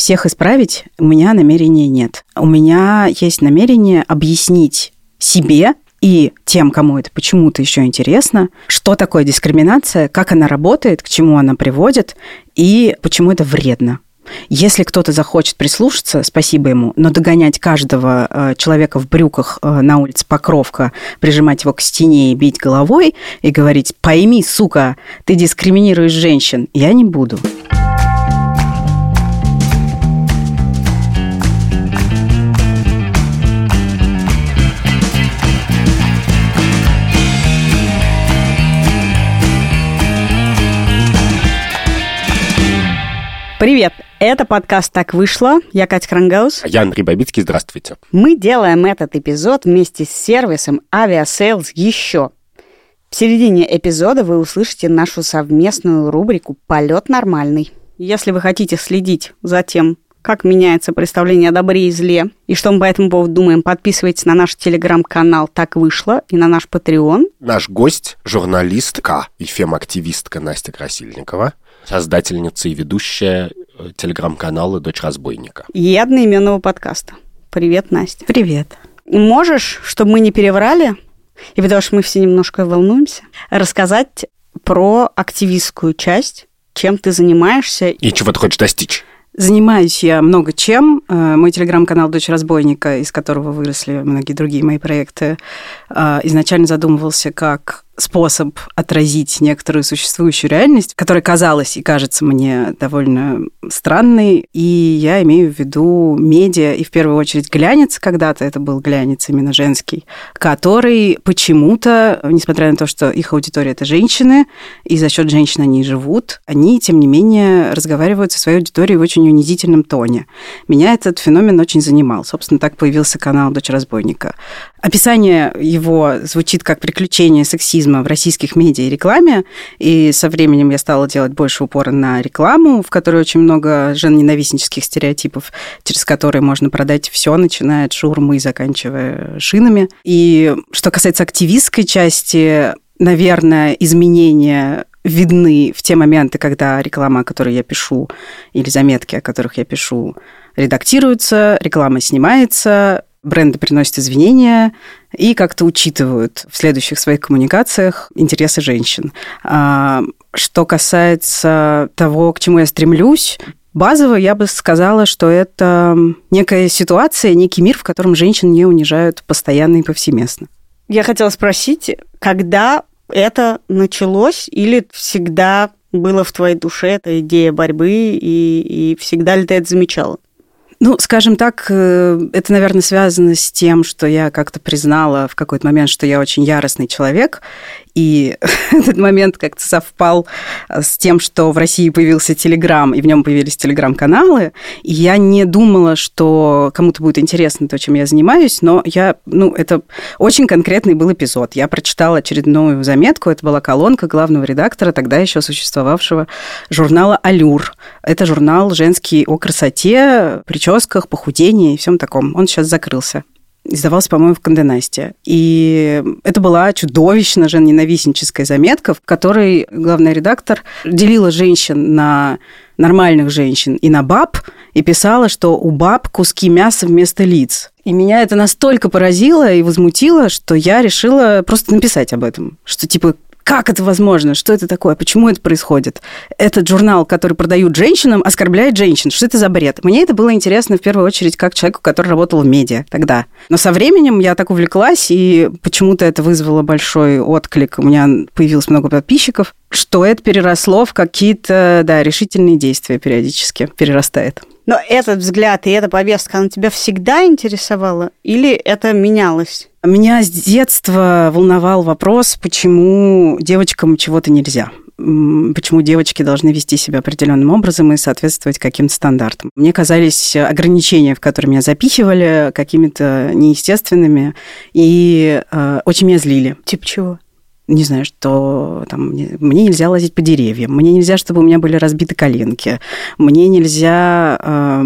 Всех исправить у меня намерения нет. У меня есть намерение объяснить себе и тем, кому это почему-то еще интересно, что такое дискриминация, как она работает, к чему она приводит и почему это вредно. Если кто-то захочет прислушаться, спасибо ему, но догонять каждого э, человека в брюках э, на улице Покровка, прижимать его к стене и бить головой и говорить «пойми, сука, ты дискриминируешь женщин», я не буду. Привет! Это подкаст «Так вышло». Я Катя Крангаус. А я Андрей Бабицкий. Здравствуйте. Мы делаем этот эпизод вместе с сервисом Aviasales еще. В середине эпизода вы услышите нашу совместную рубрику «Полет нормальный». Если вы хотите следить за тем, как меняется представление о добре и зле, и что мы по этому поводу думаем, подписывайтесь на наш телеграм-канал «Так вышло» и на наш Patreon. Наш гость – журналистка и фем-активистка Настя Красильникова – создательница и ведущая э, телеграм-канала «Дочь разбойника». И одноименного подкаста. Привет, Настя. Привет. Можешь, чтобы мы не переврали, и потому что мы все немножко волнуемся, рассказать про активистскую часть, чем ты занимаешься. И чего ты хочешь достичь? Занимаюсь я много чем. Э, мой телеграм-канал «Дочь разбойника», из которого выросли многие другие мои проекты, э, изначально задумывался как способ отразить некоторую существующую реальность, которая казалась и кажется мне довольно странной. И я имею в виду медиа, и в первую очередь глянец, когда-то это был глянец именно женский, который почему-то, несмотря на то, что их аудитория – это женщины, и за счет женщин они живут, они, тем не менее, разговаривают со своей аудиторией в очень унизительном тоне. Меня этот феномен очень занимал. Собственно, так появился канал «Дочь разбойника». Описание его звучит как приключение сексизма в российских медиа и рекламе, и со временем я стала делать больше упора на рекламу, в которой очень много женоненавистнических стереотипов, через которые можно продать все, начиная от шурмы и заканчивая шинами. И что касается активистской части, наверное, изменения видны в те моменты, когда реклама, о которой я пишу, или заметки, о которых я пишу, редактируются, реклама снимается, бренды приносят извинения и как-то учитывают в следующих своих коммуникациях интересы женщин. А, что касается того, к чему я стремлюсь, Базово я бы сказала, что это некая ситуация, некий мир, в котором женщин не унижают постоянно и повсеместно. Я хотела спросить, когда это началось или всегда было в твоей душе эта идея борьбы, и, и всегда ли ты это замечала? Ну, скажем так, э, это, наверное, связано с тем, что я как-то признала в какой-то момент, что я очень яростный человек, и этот момент как-то совпал э, с тем, что в России появился Телеграм, и в нем появились Телеграм-каналы. И я не думала, что кому-то будет интересно то, чем я занимаюсь, но я, ну, это очень конкретный был эпизод. Я прочитала очередную заметку, это была колонка главного редактора, тогда еще существовавшего журнала «Алюр». Это журнал женский о красоте, прическах, похудении и всем таком. Он сейчас закрылся издавался, по-моему, в Канденасте. И это была чудовищно женоненавистническая заметка, в которой главный редактор делила женщин на нормальных женщин и на баб, и писала, что у баб куски мяса вместо лиц. И меня это настолько поразило и возмутило, что я решила просто написать об этом. Что типа, как это возможно? Что это такое? Почему это происходит? Этот журнал, который продают женщинам, оскорбляет женщин. Что это за бред? Мне это было интересно в первую очередь как человеку, который работал в медиа тогда. Но со временем я так увлеклась, и почему-то это вызвало большой отклик. У меня появилось много подписчиков, что это переросло в какие-то, да, решительные действия периодически перерастает. Но этот взгляд и эта повестка, она тебя всегда интересовала или это менялось? Меня с детства волновал вопрос, почему девочкам чего-то нельзя почему девочки должны вести себя определенным образом и соответствовать каким-то стандартам. Мне казались ограничения, в которые меня запихивали, какими-то неестественными и э, очень меня злили. Типа чего? Не знаю, что там, мне нельзя лазить по деревьям, мне нельзя, чтобы у меня были разбиты коленки, мне нельзя э,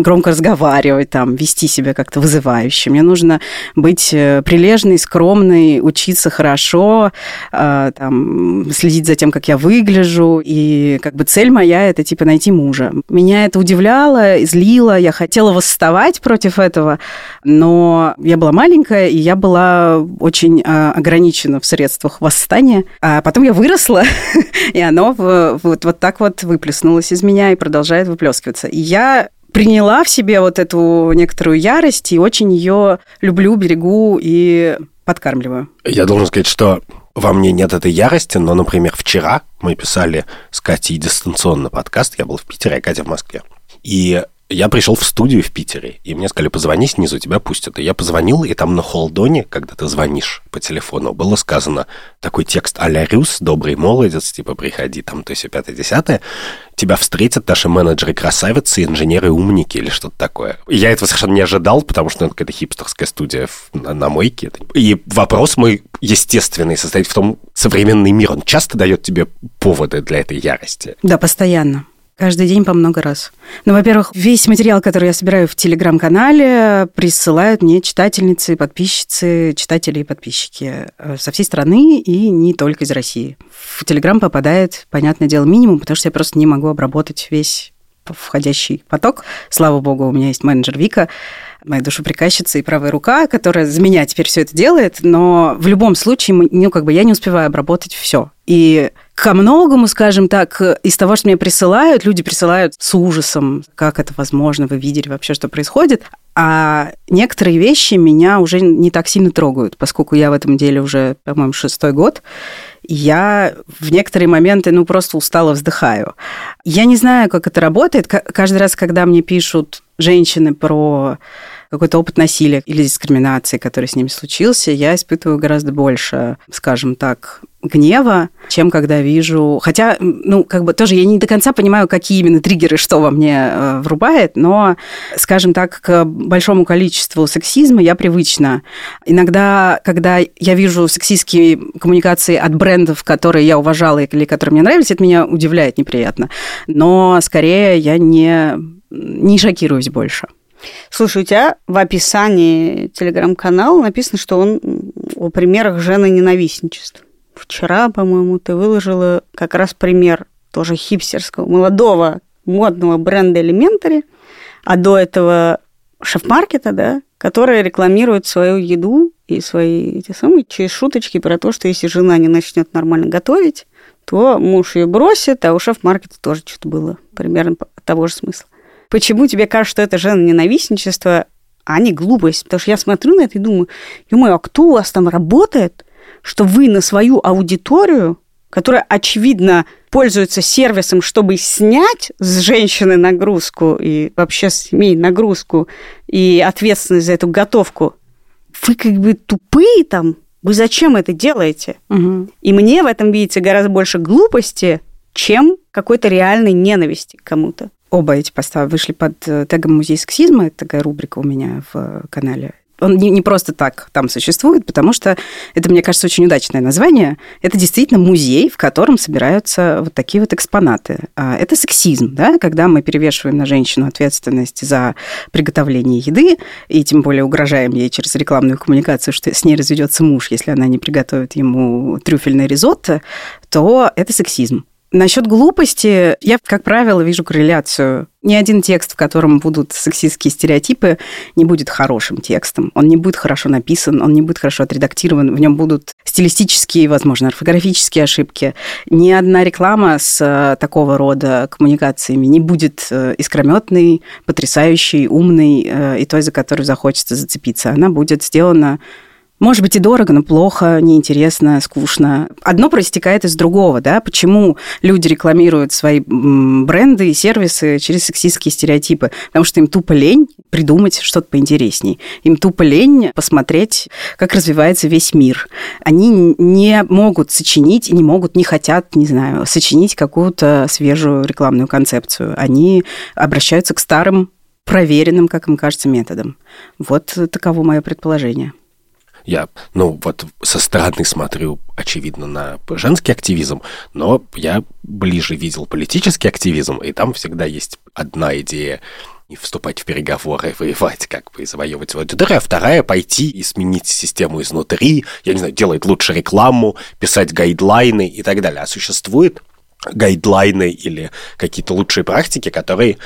громко разговаривать, там, вести себя как-то вызывающе. Мне нужно быть э, прилежной, скромной, учиться хорошо, э, там, следить за тем, как я выгляжу. И как бы цель моя – это типа найти мужа. Меня это удивляло, злило, я хотела восставать против этого, но я была маленькая, и я была очень э, ограничена в средствах восстания. А потом я выросла, и оно вот, вот так вот выплеснулось из меня и продолжает выплескиваться. И я приняла в себе вот эту некоторую ярость и очень ее люблю, берегу и подкармливаю. Я должен сказать, что во мне нет этой ярости, но, например, вчера мы писали с Катей дистанционно подкаст, я был в Питере, а Катя в Москве. И я пришел в студию в Питере, и мне сказали, позвони снизу, тебя пустят. И я позвонил, и там на холдоне, когда ты звонишь по телефону, было сказано такой текст а-ля Рюс, добрый молодец, типа, приходи, там, то есть, пятое-десятое. Тебя встретят наши менеджеры-красавицы, инженеры-умники или что-то такое. Я этого совершенно не ожидал, потому что это какая-то хипстерская студия на, на мойке. И вопрос мой естественный состоит в том, современный мир, он часто дает тебе поводы для этой ярости? Да, постоянно. Каждый день по много раз. Ну, во-первых, весь материал, который я собираю в телеграм-канале, присылают мне читательницы, подписчицы, читатели и подписчики э, со всей страны и не только из России. В телеграм попадает, понятное дело, минимум, потому что я просто не могу обработать весь входящий поток. Слава богу, у меня есть менеджер Вика, моя душеприказчица и правая рука, которая за меня теперь все это делает, но в любом случае, ну, как бы я не успеваю обработать все. И ко многому, скажем так, из того, что мне присылают, люди присылают с ужасом, как это возможно, вы видели вообще, что происходит. А некоторые вещи меня уже не так сильно трогают, поскольку я в этом деле уже, по-моему, шестой год. Я в некоторые моменты, ну, просто устало вздыхаю. Я не знаю, как это работает. Каждый раз, когда мне пишут женщины про какой-то опыт насилия или дискриминации, который с ними случился, я испытываю гораздо больше, скажем так, гнева, чем когда вижу... Хотя, ну, как бы тоже я не до конца понимаю, какие именно триггеры, что во мне э, врубает, но, скажем так, к большому количеству сексизма я привычна. Иногда, когда я вижу сексистские коммуникации от брендов, которые я уважала или которые мне нравились, это меня удивляет неприятно. Но скорее я не, не шокируюсь больше. Слушай, у тебя в описании телеграм-канала написано, что он о примерах жены ненавистничества. Вчера, по-моему, ты выложила как раз пример тоже хипстерского, молодого, модного бренда Elementary, а до этого шеф-маркета, да, который рекламирует свою еду и свои эти самые через шуточки про то, что если жена не начнет нормально готовить, то муж ее бросит, а у шеф-маркета тоже что-то было примерно того же смысла. Почему тебе кажется, что это женоненавистничество, а не глупость? Потому что я смотрю на это и думаю, ё а кто у вас там работает, что вы на свою аудиторию, которая, очевидно, пользуется сервисом, чтобы снять с женщины нагрузку и вообще с семей нагрузку и ответственность за эту готовку, вы как бы тупые там, вы зачем это делаете? Угу. И мне в этом видится гораздо больше глупости, чем какой-то реальной ненависти к кому-то. Оба эти поста вышли под э, тегом «Музей сексизма». Это такая рубрика у меня в э, канале. Он не, не просто так там существует, потому что это, мне кажется, очень удачное название. Это действительно музей, в котором собираются вот такие вот экспонаты. А, это сексизм, да, когда мы перевешиваем на женщину ответственность за приготовление еды, и тем более угрожаем ей через рекламную коммуникацию, что с ней разведется муж, если она не приготовит ему трюфельное ризотто, то это сексизм. Насчет глупости я, как правило, вижу корреляцию. Ни один текст, в котором будут сексистские стереотипы, не будет хорошим текстом. Он не будет хорошо написан, он не будет хорошо отредактирован, в нем будут стилистические, возможно, орфографические ошибки. Ни одна реклама с э, такого рода коммуникациями не будет э, искрометной, потрясающей, умной э, и той, за которую захочется зацепиться. Она будет сделана может быть, и дорого, но плохо, неинтересно, скучно. Одно проистекает из другого, да? Почему люди рекламируют свои бренды и сервисы через сексистские стереотипы? Потому что им тупо лень придумать что-то поинтересней. Им тупо лень посмотреть, как развивается весь мир. Они не могут сочинить не могут, не хотят, не знаю, сочинить какую-то свежую рекламную концепцию. Они обращаются к старым проверенным, как им кажется, методам. Вот таково мое предположение. Я, ну, вот со стороны смотрю, очевидно, на женский активизм, но я ближе видел политический активизм, и там всегда есть одна идея и вступать в переговоры, воевать, как бы, и завоевывать свою аудиторию, а вторая — пойти и сменить систему изнутри, я не знаю, делать лучше рекламу, писать гайдлайны и так далее. А существует гайдлайны или какие-то лучшие практики, которые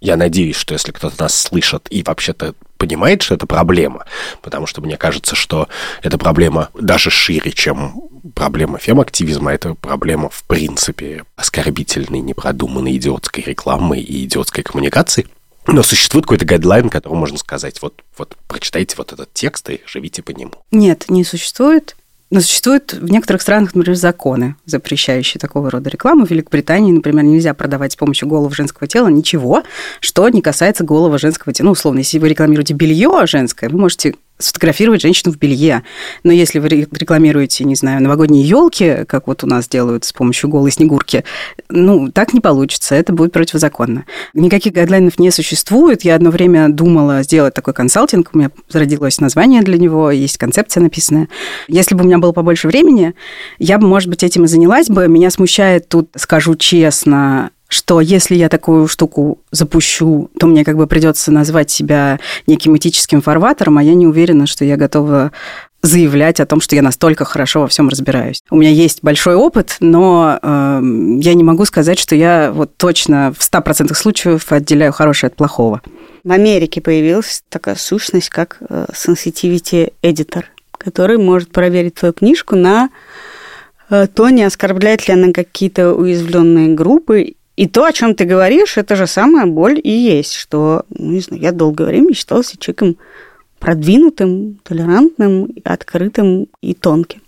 я надеюсь, что если кто-то нас слышит и вообще-то понимает, что это проблема, потому что мне кажется, что эта проблема даже шире, чем проблема фем-активизма, это проблема, в принципе, оскорбительной, непродуманной идиотской рекламы и идиотской коммуникации. Но существует какой-то гайдлайн, которому можно сказать, вот, вот прочитайте вот этот текст и живите по нему. Нет, не существует. Но существуют в некоторых странах, например, законы, запрещающие такого рода рекламу. В Великобритании, например, нельзя продавать с помощью голого женского тела ничего, что не касается голого женского тела. Ну, условно, если вы рекламируете белье женское, вы можете сфотографировать женщину в белье. Но если вы рекламируете, не знаю, новогодние елки, как вот у нас делают с помощью голой снегурки, ну, так не получится, это будет противозаконно. Никаких гайдлайнов не существует. Я одно время думала сделать такой консалтинг, у меня зародилось название для него, есть концепция написанная. Если бы у меня было побольше времени, я бы, может быть, этим и занялась бы. Меня смущает тут, скажу честно, что если я такую штуку запущу, то мне как бы придется назвать себя неким этическим фарватером, а я не уверена, что я готова заявлять о том, что я настолько хорошо во всем разбираюсь. У меня есть большой опыт, но э, я не могу сказать, что я вот точно в 100% случаев отделяю хорошее от плохого. В Америке появилась такая сущность, как э, sensitivity editor, который может проверить твою книжку на э, то, не оскорбляет ли она какие-то уязвленные группы и то, о чем ты говоришь, это же самая боль и есть, что, ну, не знаю, я долгое время считался человеком продвинутым, толерантным, открытым и тонким.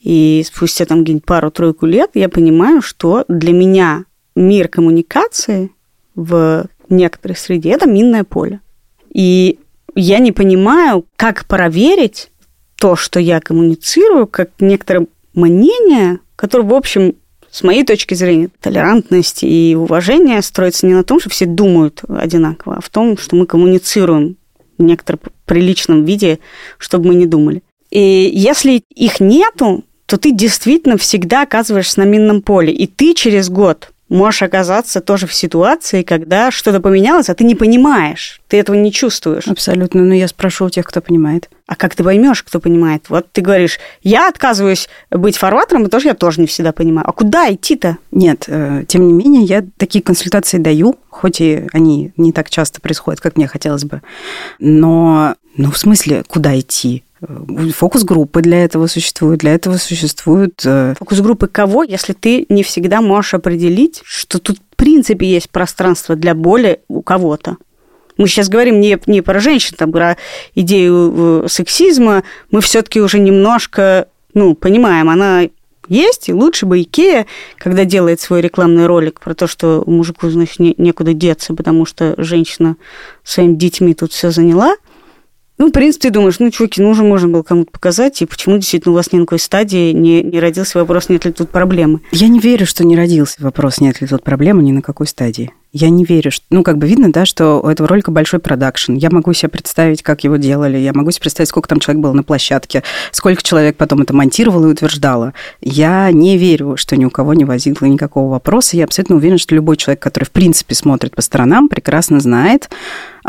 И спустя там где-нибудь пару-тройку лет я понимаю, что для меня мир коммуникации в некоторой среде – это минное поле. И я не понимаю, как проверить то, что я коммуницирую, как некоторое мнение, которое, в общем, с моей точки зрения, толерантность и уважение строится не на том, что все думают одинаково, а в том, что мы коммуницируем в некотором приличном виде, чтобы мы не думали. И если их нету, то ты действительно всегда оказываешься на минном поле. И ты через год можешь оказаться тоже в ситуации, когда что-то поменялось, а ты не понимаешь, ты этого не чувствуешь. Абсолютно, но я спрошу у тех, кто понимает. А как ты поймешь, кто понимает? Вот ты говоришь, я отказываюсь быть фарватером, и тоже я тоже не всегда понимаю. А куда идти-то? Нет, э, тем не менее, я такие консультации даю, хоть и они не так часто происходят, как мне хотелось бы. Но, ну, в смысле, куда идти? Фокус-группы для этого существуют, для этого существуют... Э, Фокус-группы кого, если ты не всегда можешь определить, что тут в принципе есть пространство для боли у кого-то? Мы сейчас говорим не, не про женщин, там, про идею э, сексизма. Мы все-таки уже немножко, ну, понимаем, она есть, и лучше бы Икея, когда делает свой рекламный ролик про то, что мужику, значит, не, некуда деться, потому что женщина своими детьми тут все заняла – ну, в принципе, думаешь, ну, чуваки, ну, уже можно было кому-то показать, и почему действительно у вас ни на какой стадии не, не родился вопрос, нет ли тут проблемы? Я не верю, что не родился вопрос, нет ли тут проблемы, ни на какой стадии. Я не верю, что, ну, как бы видно, да, что у этого ролика большой продакшн. Я могу себе представить, как его делали, я могу себе представить, сколько там человек было на площадке, сколько человек потом это монтировало и утверждало. Я не верю, что ни у кого не возникло никакого вопроса. Я абсолютно уверена, что любой человек, который, в принципе, смотрит по сторонам, прекрасно знает,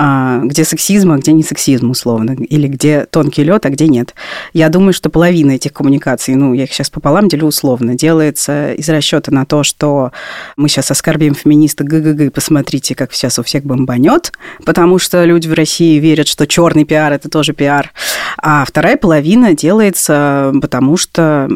а, где сексизм, а где не сексизм, условно, или где тонкий лед, а где нет. Я думаю, что половина этих коммуникаций, ну, я их сейчас пополам делю условно, делается из расчета на то, что мы сейчас оскорбим феминиста ГГГ, посмотрите, как сейчас у всех бомбанет, потому что люди в России верят, что черный пиар это тоже пиар. А вторая половина делается потому, что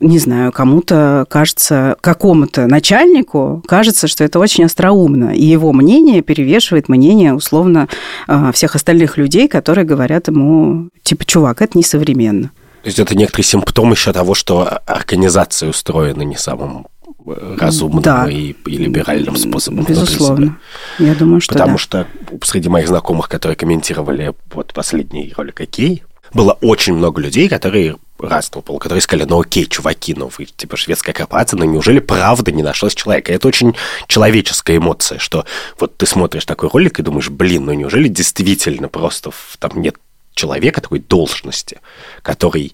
не знаю, кому-то кажется, какому-то начальнику кажется, что это очень остроумно, и его мнение перевешивает мнение, условно, э, всех остальных людей, которые говорят ему, типа, чувак, это несовременно. То есть это некоторый симптом еще того, что организация устроена не самым разумным да. и, и либеральным способом. Безусловно. Я думаю, что Потому да. что среди моих знакомых, которые комментировали вот последний ролик «Окей», было очень много людей, которые разного пола, которые сказали, ну окей, чуваки, ну вы типа шведская корпорация, но неужели правда не нашлось человека? И это очень человеческая эмоция, что вот ты смотришь такой ролик и думаешь, блин, ну неужели действительно просто там нет человека, такой должности, который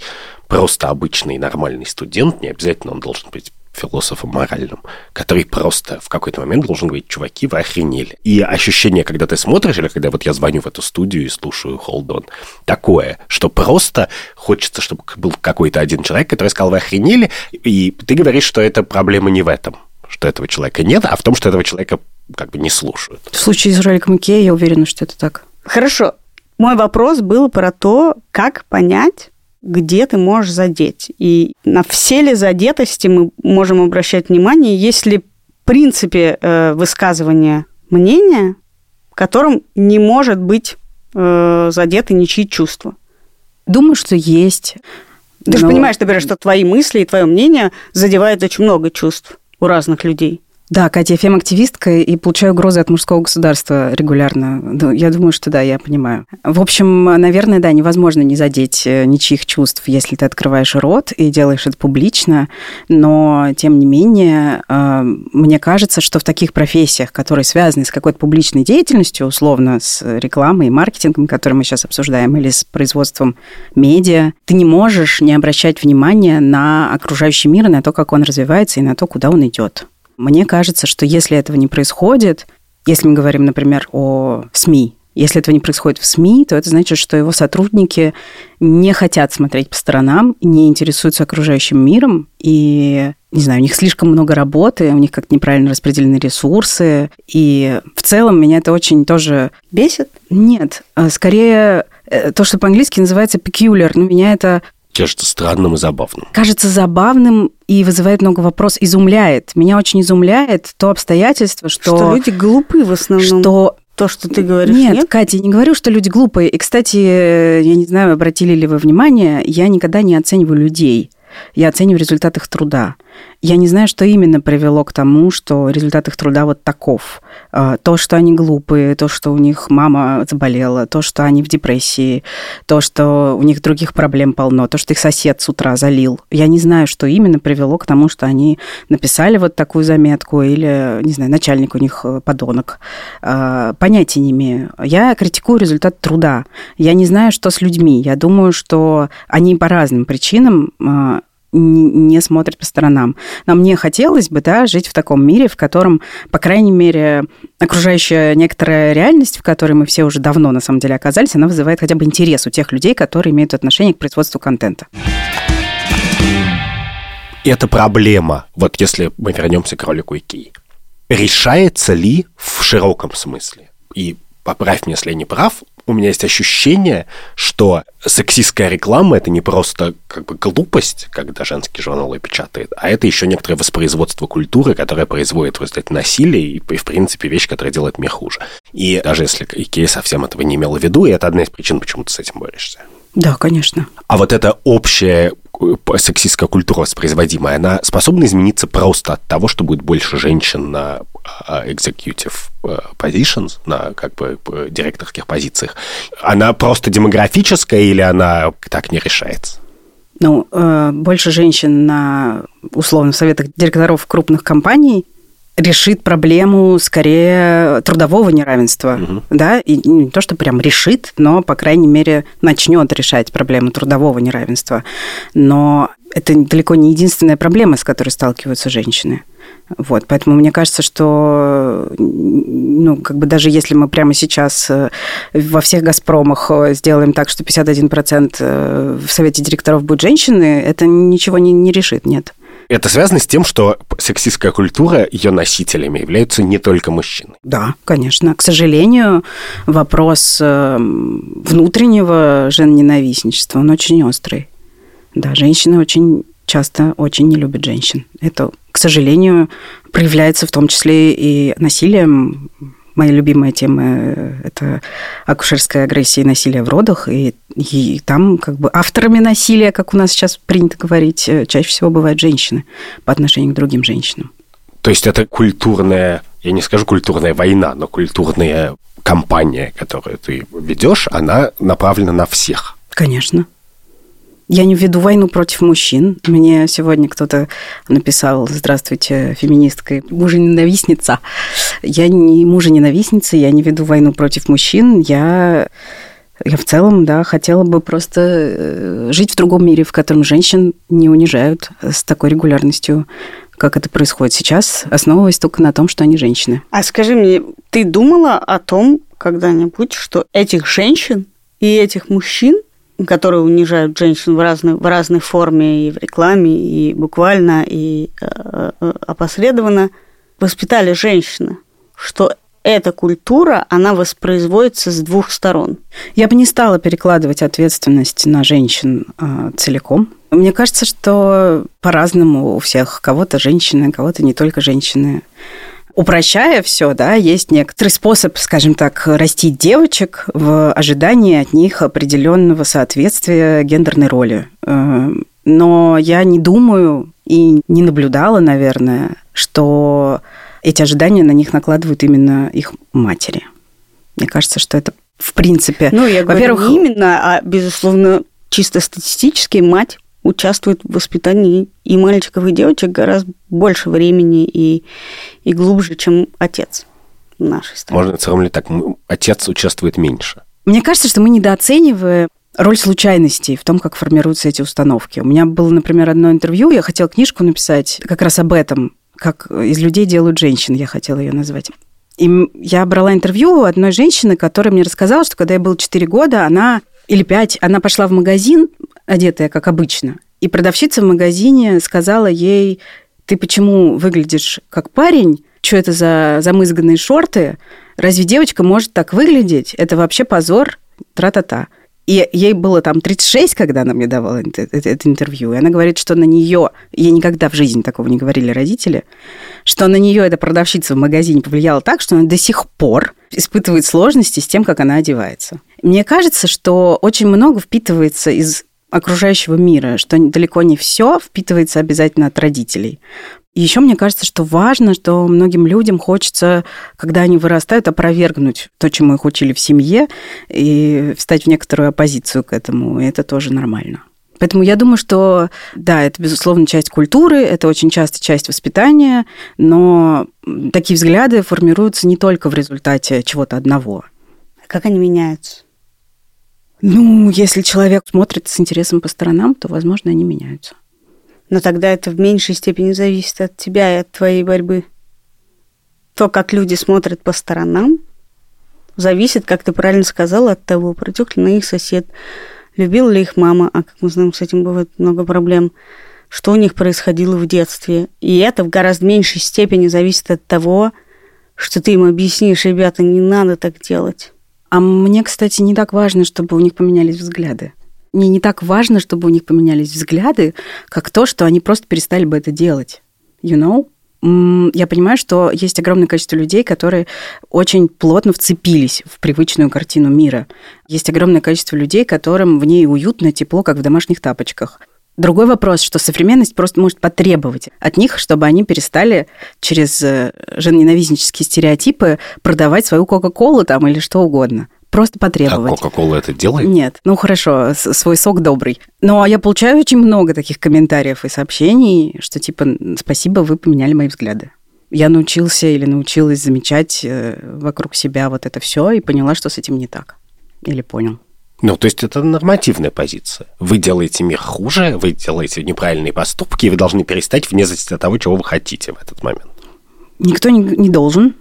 просто обычный нормальный студент, не обязательно он должен быть философом моральным, который просто в какой-то момент должен говорить, чуваки, вы охренели. И ощущение, когда ты смотришь, или когда вот я звоню в эту студию и слушаю Hold On, такое, что просто хочется, чтобы был какой-то один человек, который сказал, вы охренели, и ты говоришь, что эта проблема не в этом, что этого человека нет, а в том, что этого человека как бы не слушают. В случае Роликом Икея я уверена, что это так. Хорошо. Мой вопрос был про то, как понять, где ты можешь задеть. И на все ли задетости мы можем обращать внимание, если в принципе э, высказывание мнения, которым не может быть э, задеты ничьи чувства. Думаю, что есть. Ты но... же понимаешь, например, что твои мысли и твое мнение задевают очень много чувств у разных людей. Да, Катя, я фем-активистка и получаю угрозы от мужского государства регулярно. Ну, я думаю, что да, я понимаю. В общем, наверное, да, невозможно не задеть э, ничьих чувств, если ты открываешь рот и делаешь это публично. Но, тем не менее, э, мне кажется, что в таких профессиях, которые связаны с какой-то публичной деятельностью, условно, с рекламой и маркетингом, который мы сейчас обсуждаем, или с производством медиа, ты не можешь не обращать внимания на окружающий мир, на то, как он развивается и на то, куда он идет. Мне кажется, что если этого не происходит, если мы говорим, например, о СМИ, если этого не происходит в СМИ, то это значит, что его сотрудники не хотят смотреть по сторонам, не интересуются окружающим миром, и, не знаю, у них слишком много работы, у них как-то неправильно распределены ресурсы, и в целом меня это очень тоже... Бесит? Нет, а скорее э, то, что по-английски называется peculiar, но меня это кажется странным и забавным. Кажется забавным и вызывает много вопросов, изумляет. Меня очень изумляет то обстоятельство, что... Что люди глупы в основном. Что то, что ты говоришь, нет? Нет, Катя, я не говорю, что люди глупые. И, кстати, я не знаю, обратили ли вы внимание, я никогда не оцениваю людей. Я оцениваю результат их труда. Я не знаю, что именно привело к тому, что результат их труда вот таков. А, то, что они глупые, то, что у них мама заболела, то, что они в депрессии, то, что у них других проблем полно, то, что их сосед с утра залил. Я не знаю, что именно привело к тому, что они написали вот такую заметку или, не знаю, начальник у них э, подонок. А, понятия не имею. Я критикую результат труда. Я не знаю, что с людьми. Я думаю, что они по разным причинам а, не смотрит по сторонам. Но мне хотелось бы да, жить в таком мире, в котором, по крайней мере, окружающая некоторая реальность, в которой мы все уже давно, на самом деле, оказались, она вызывает хотя бы интерес у тех людей, которые имеют отношение к производству контента. Это проблема, вот если мы вернемся к ролику Икеи. Решается ли в широком смысле? И поправь меня, если я не прав, у меня есть ощущение, что сексистская реклама это не просто как бы глупость, когда женские журналы печатают, а это еще некоторое воспроизводство культуры, которое производит в результате насилия и, в принципе, вещь, которая делает мир хуже. И даже если Икея совсем этого не имела в виду, и это одна из причин, почему ты с этим борешься. Да, конечно. А вот эта общая э, сексистская культура воспроизводимая, она способна измениться просто от того, что будет больше женщин на а, executive э, positions, на как бы директорских позициях. Она просто демографическая или она так не решается? Ну, э, больше женщин на условно советах директоров крупных компаний решит проблему скорее трудового неравенства, угу. да, и не то, что прям решит, но, по крайней мере, начнет решать проблему трудового неравенства. Но это далеко не единственная проблема, с которой сталкиваются женщины. Вот, поэтому мне кажется, что ну, как бы даже если мы прямо сейчас э, во всех «Газпромах» сделаем так, что 51% э, в совете директоров будут женщины, это ничего не, не решит, нет. Это связано с тем, что сексистская культура, ее носителями являются не только мужчины. Да, конечно. К сожалению, вопрос э, внутреннего женоненавистничества, он очень острый. Да, женщины очень часто очень не любят женщин. Это, к сожалению, проявляется в том числе и насилием Моя любимая тема э, – это акушерская агрессия и насилие в родах. И, и там как бы авторами насилия, как у нас сейчас принято говорить, э, чаще всего бывают женщины по отношению к другим женщинам. То есть это культурная, я не скажу культурная война, но культурная кампания, которую ты ведешь, она направлена на всех. Конечно. Я не веду войну против мужчин. Мне сегодня кто-то написал «Здравствуйте, феминистка, мужа-ненавистница». Я не мужа-ненавистница, я не веду войну против мужчин, я Я в целом, да, хотела бы просто э, жить в другом мире, в котором женщин не унижают с такой регулярностью, как это происходит сейчас, основываясь только на том, что они женщины. А скажи мне, ты думала о том когда-нибудь, что этих женщин и этих мужчин, которые унижают женщин в разной, в разной форме и в рекламе, и буквально, и э, э опосредованно, воспитали женщины, что эта культура, она воспроизводится с двух сторон. Я бы не стала перекладывать ответственность на женщин э, целиком. Мне кажется, что по-разному у всех. Кого-то женщины, кого-то не только женщины. Упрощая все, да, есть некоторый способ, скажем так, растить девочек в ожидании от них определенного соответствия гендерной роли. Э, но я не думаю и не наблюдала, наверное, что эти ожидания на них накладывают именно их матери. Мне кажется, что это в принципе... Ну, я говорю не именно, а, безусловно, чисто статистически мать участвует в воспитании и мальчиков, и девочек гораздо больше времени и, и глубже, чем отец в нашей стране. Можно ли так? Отец участвует меньше. Мне кажется, что мы недооцениваем роль случайностей в том, как формируются эти установки. У меня было, например, одно интервью, я хотела книжку написать как раз об этом, как из людей делают женщин, я хотела ее назвать. И я брала интервью у одной женщины, которая мне рассказала, что когда я был 4 года, она или 5, она пошла в магазин, одетая как обычно, и продавщица в магазине сказала ей, ты почему выглядишь как парень, что это за замызганные шорты, разве девочка может так выглядеть? Это вообще позор, тра-та-та. И ей было там 36, когда она мне давала это, это, это интервью. И она говорит, что на нее, ей никогда в жизни такого не говорили родители, что на нее эта продавщица в магазине повлияла так, что она до сих пор испытывает сложности с тем, как она одевается. Мне кажется, что очень много впитывается из окружающего мира, что далеко не все впитывается обязательно от родителей. И еще мне кажется, что важно, что многим людям хочется, когда они вырастают, опровергнуть то, чему их учили в семье, и встать в некоторую оппозицию к этому. И это тоже нормально. Поэтому я думаю, что да, это, безусловно, часть культуры, это очень часто часть воспитания, но такие взгляды формируются не только в результате чего-то одного. Как они меняются? Ну, если человек смотрит с интересом по сторонам, то, возможно, они меняются. Но тогда это в меньшей степени зависит от тебя и от твоей борьбы. То, как люди смотрят по сторонам, зависит, как ты правильно сказала, от того, протек ли на их сосед, любил ли их мама, а как мы знаем, с этим бывает много проблем, что у них происходило в детстве. И это в гораздо меньшей степени зависит от того, что ты им объяснишь, ребята, не надо так делать. А мне, кстати, не так важно, чтобы у них поменялись взгляды мне не так важно, чтобы у них поменялись взгляды, как то, что они просто перестали бы это делать. You know? я понимаю, что есть огромное количество людей, которые очень плотно вцепились в привычную картину мира. Есть огромное количество людей, которым в ней уютно, тепло, как в домашних тапочках. Другой вопрос, что современность просто может потребовать от них, чтобы они перестали через э, женоненавистнические стереотипы продавать свою Кока-Колу там или что угодно просто потребовать. А Кока-Кола это делает? Нет. Ну, хорошо, свой сок добрый. Но я получаю очень много таких комментариев и сообщений, что типа «спасибо, вы поменяли мои взгляды». Я научился или научилась замечать э, вокруг себя вот это все и поняла, что с этим не так. Или понял. Ну, то есть это нормативная позиция. Вы делаете мир хуже, вы делаете неправильные поступки, и вы должны перестать вне зависимости от того, чего вы хотите в этот момент. Никто не, не должен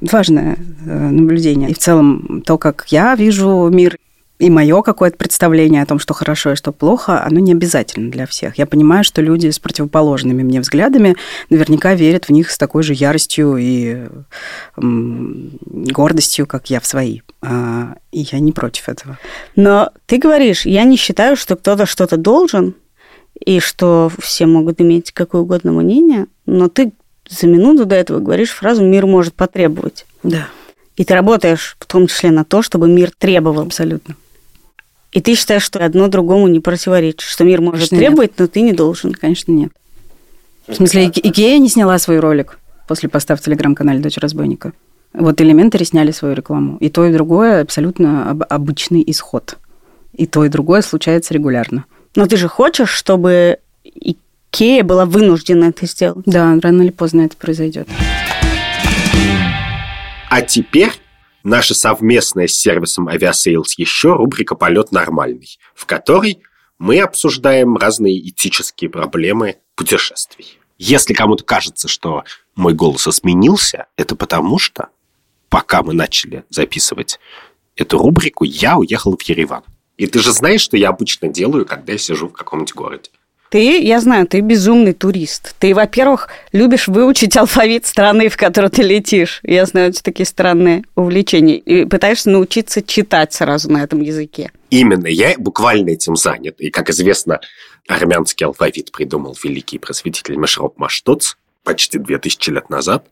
важное э, наблюдение. И в целом то, как я вижу мир, и мое какое-то представление о том, что хорошо и что плохо, оно не обязательно для всех. Я понимаю, что люди с противоположными мне взглядами наверняка верят в них с такой же яростью и гордостью, как я в свои. А, и я не против этого. Но ты говоришь, я не считаю, что кто-то что-то должен, и что все могут иметь какое угодно мнение, но ты за минуту до этого говоришь фразу «мир может потребовать». Да. И ты работаешь в том числе на то, чтобы мир требовал. Абсолютно. И ты считаешь, что одно другому не противоречит, что мир может Конечно, требовать, нет. но ты не должен. Конечно, нет. В смысле, Икея не сняла свой ролик после поста в телеграм-канале «Дочь разбойника». Вот Elementaree сняли свою рекламу. И то, и другое абсолютно обычный исход. И то, и другое случается регулярно. Но ты же хочешь, чтобы Икея была вынуждена это сделать. Да, рано или поздно это произойдет. А теперь наша совместная с сервисом Aviasales еще рубрика «Полет нормальный», в которой мы обсуждаем разные этические проблемы путешествий. Если кому-то кажется, что мой голос изменился, это потому что, пока мы начали записывать эту рубрику, я уехал в Ереван. И ты же знаешь, что я обычно делаю, когда я сижу в каком-нибудь городе. Ты, я знаю, ты безумный турист. Ты, во-первых, любишь выучить алфавит страны, в которую ты летишь. Я знаю, эти такие странные увлечения. И пытаешься научиться читать сразу на этом языке. Именно. Я буквально этим занят. И, как известно, армянский алфавит придумал великий просветитель Машроп Маштоц почти 2000 лет назад.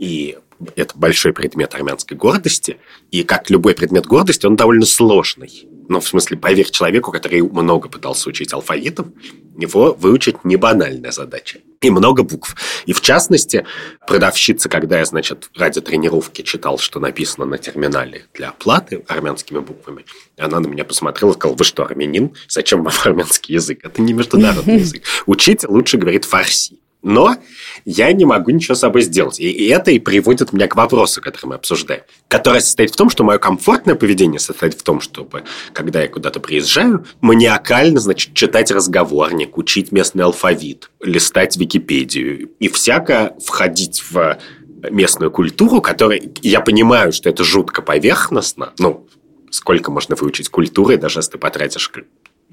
И это большой предмет армянской гордости. И как любой предмет гордости, он довольно сложный. Ну, в смысле, поверь человеку, который много пытался учить алфавитом, его выучить не банальная задача. И много букв. И в частности, продавщица, когда я, значит, ради тренировки читал, что написано на терминале для оплаты армянскими буквами, она на меня посмотрела и сказала, вы что, армянин? Зачем вам армянский язык? Это не международный язык. Учите лучше говорит фарси. Но я не могу ничего с собой сделать. И это и приводит меня к вопросу, который мы обсуждаем. Который состоит в том, что мое комфортное поведение состоит в том, чтобы, когда я куда-то приезжаю, маниакально, значит, читать разговорник, учить местный алфавит, листать Википедию и всяко входить в местную культуру, которая... Я понимаю, что это жутко поверхностно. Ну, сколько можно выучить культуры, даже если ты потратишь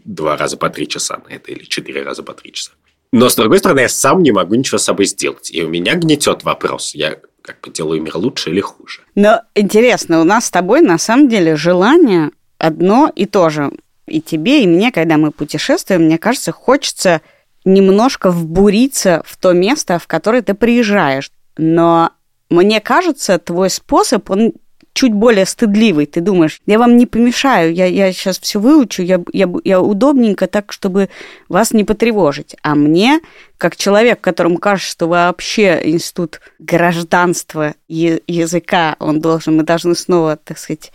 два раза по три часа на это или четыре раза по три часа. Но, с другой стороны, я сам не могу ничего с собой сделать. И у меня гнетет вопрос. Я как бы делаю мир лучше или хуже. Но интересно, у нас с тобой на самом деле желание одно и то же. И тебе, и мне, когда мы путешествуем, мне кажется, хочется немножко вбуриться в то место, в которое ты приезжаешь. Но мне кажется, твой способ, он чуть более стыдливый. Ты думаешь, я вам не помешаю, я, я сейчас все выучу, я, я, я удобненько так, чтобы вас не потревожить. А мне, как человек, которому кажется, что вообще институт гражданства языка, он должен, мы должны снова, так сказать,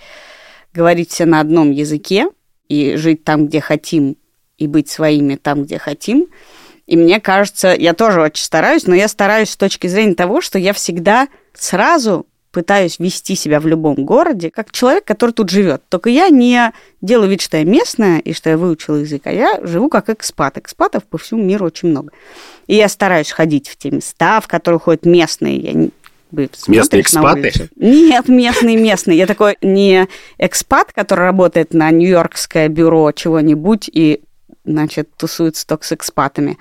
говорить все на одном языке и жить там, где хотим, и быть своими там, где хотим. И мне кажется, я тоже очень стараюсь, но я стараюсь с точки зрения того, что я всегда сразу пытаюсь вести себя в любом городе как человек, который тут живет. Только я не делаю вид, что я местная и что я выучила язык, а я живу как экспат. Экспатов по всему миру очень много. И я стараюсь ходить в те места, в которые ходят местные. Я не, Местные экспаты? Нет, местные местные. Я такой не экспат, который работает на Нью-Йоркское бюро чего-нибудь и, значит, тусуется только с экспатами,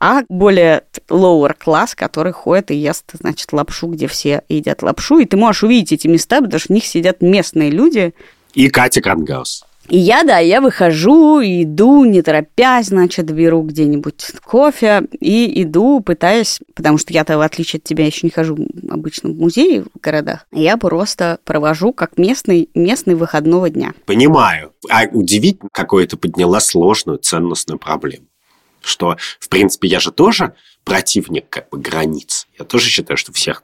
а более lower класс, который ходит и ест, значит, лапшу, где все едят лапшу, и ты можешь увидеть эти места, потому что в них сидят местные люди. И Катя Крангаус. И я, да, я выхожу, иду, не торопясь, значит, беру где-нибудь кофе и иду, пытаясь, потому что я-то, в отличие от тебя, еще не хожу обычно в музеи в городах, я просто провожу как местный, местный выходного дня. Понимаю. А удивительно, какое ты подняла сложную ценностную проблему что, в принципе, я же тоже противник как бы границ. Я тоже считаю, что всех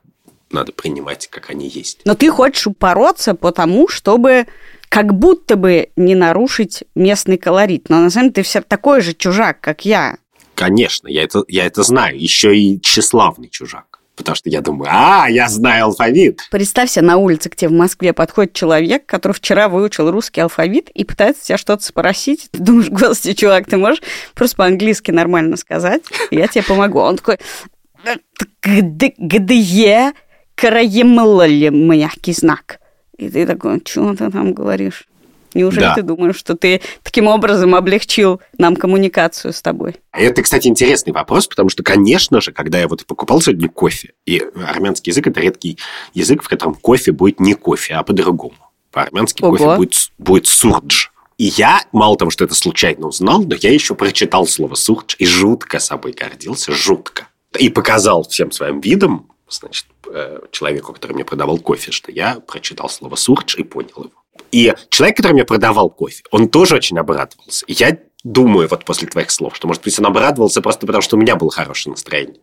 надо принимать, как они есть. Но ты хочешь упороться потому, чтобы как будто бы не нарушить местный колорит. Но на самом деле ты все такой же чужак, как я. Конечно, я это, я это знаю. Еще и тщеславный чужак. Потому что я думаю, а, я знаю алфавит. Представься, на улице к тебе в Москве подходит человек, который вчера выучил русский алфавит и пытается тебя что-то спросить. Ты думаешь, господи, чувак, ты можешь просто по-английски нормально сказать? Я тебе помогу. Он такой, где краемлали мягкий знак? И ты такой, что ты там говоришь? Неужели да. ты думаешь, что ты таким образом облегчил нам коммуникацию с тобой? Это, кстати, интересный вопрос, потому что, конечно же, когда я вот покупал сегодня кофе, и армянский язык – это редкий язык, в котором кофе будет не кофе, а по-другому. По-армянски Ого. кофе будет, будет сурдж. И я, мало того, что это случайно узнал, но я еще прочитал слово сурдж и жутко собой гордился, жутко. И показал всем своим видом, значит, э, человеку, который мне продавал кофе, что я прочитал слово сурдж и понял его. И человек, который мне продавал кофе, он тоже очень обрадовался. И я думаю вот после твоих слов, что, может быть, он обрадовался просто потому, что у меня было хорошее настроение.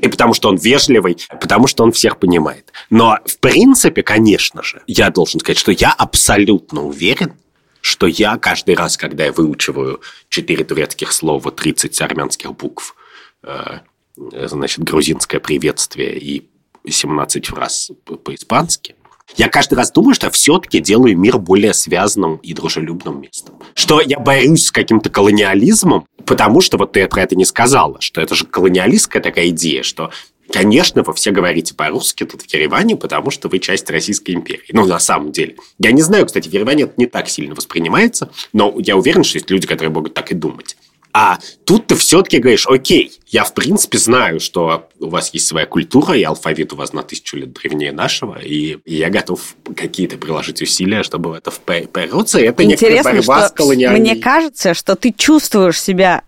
И потому что он вежливый, потому что он всех понимает. Но, в принципе, конечно же, я должен сказать, что я абсолютно уверен, что я каждый раз, когда я выучиваю 4 турецких слова, 30 армянских букв, э, значит, грузинское приветствие и 17 фраз по-испански, Я каждый раз думаю, что все-таки делаю мир более связанным и дружелюбным местом. Что я борюсь с каким-то колониализмом, потому что вот ты про это не сказала, что это же колониалистская такая идея, что Конечно, вы все говорите по-русски тут в Ереване, потому что вы часть Российской империи. Ну, на самом деле. Я не знаю, кстати, в Ереване это не так сильно воспринимается, но я уверен, что есть люди, которые могут так и думать. А тут ты все-таки говоришь, окей, я в принципе знаю, что у вас есть своя культура, и алфавит у вас на тысячу лет древнее нашего, и, я готов какие-то приложить усилия, чтобы в это впороться. Это Интересно, борьба что с колониальной... Мне кажется, что ты чувствуешь себя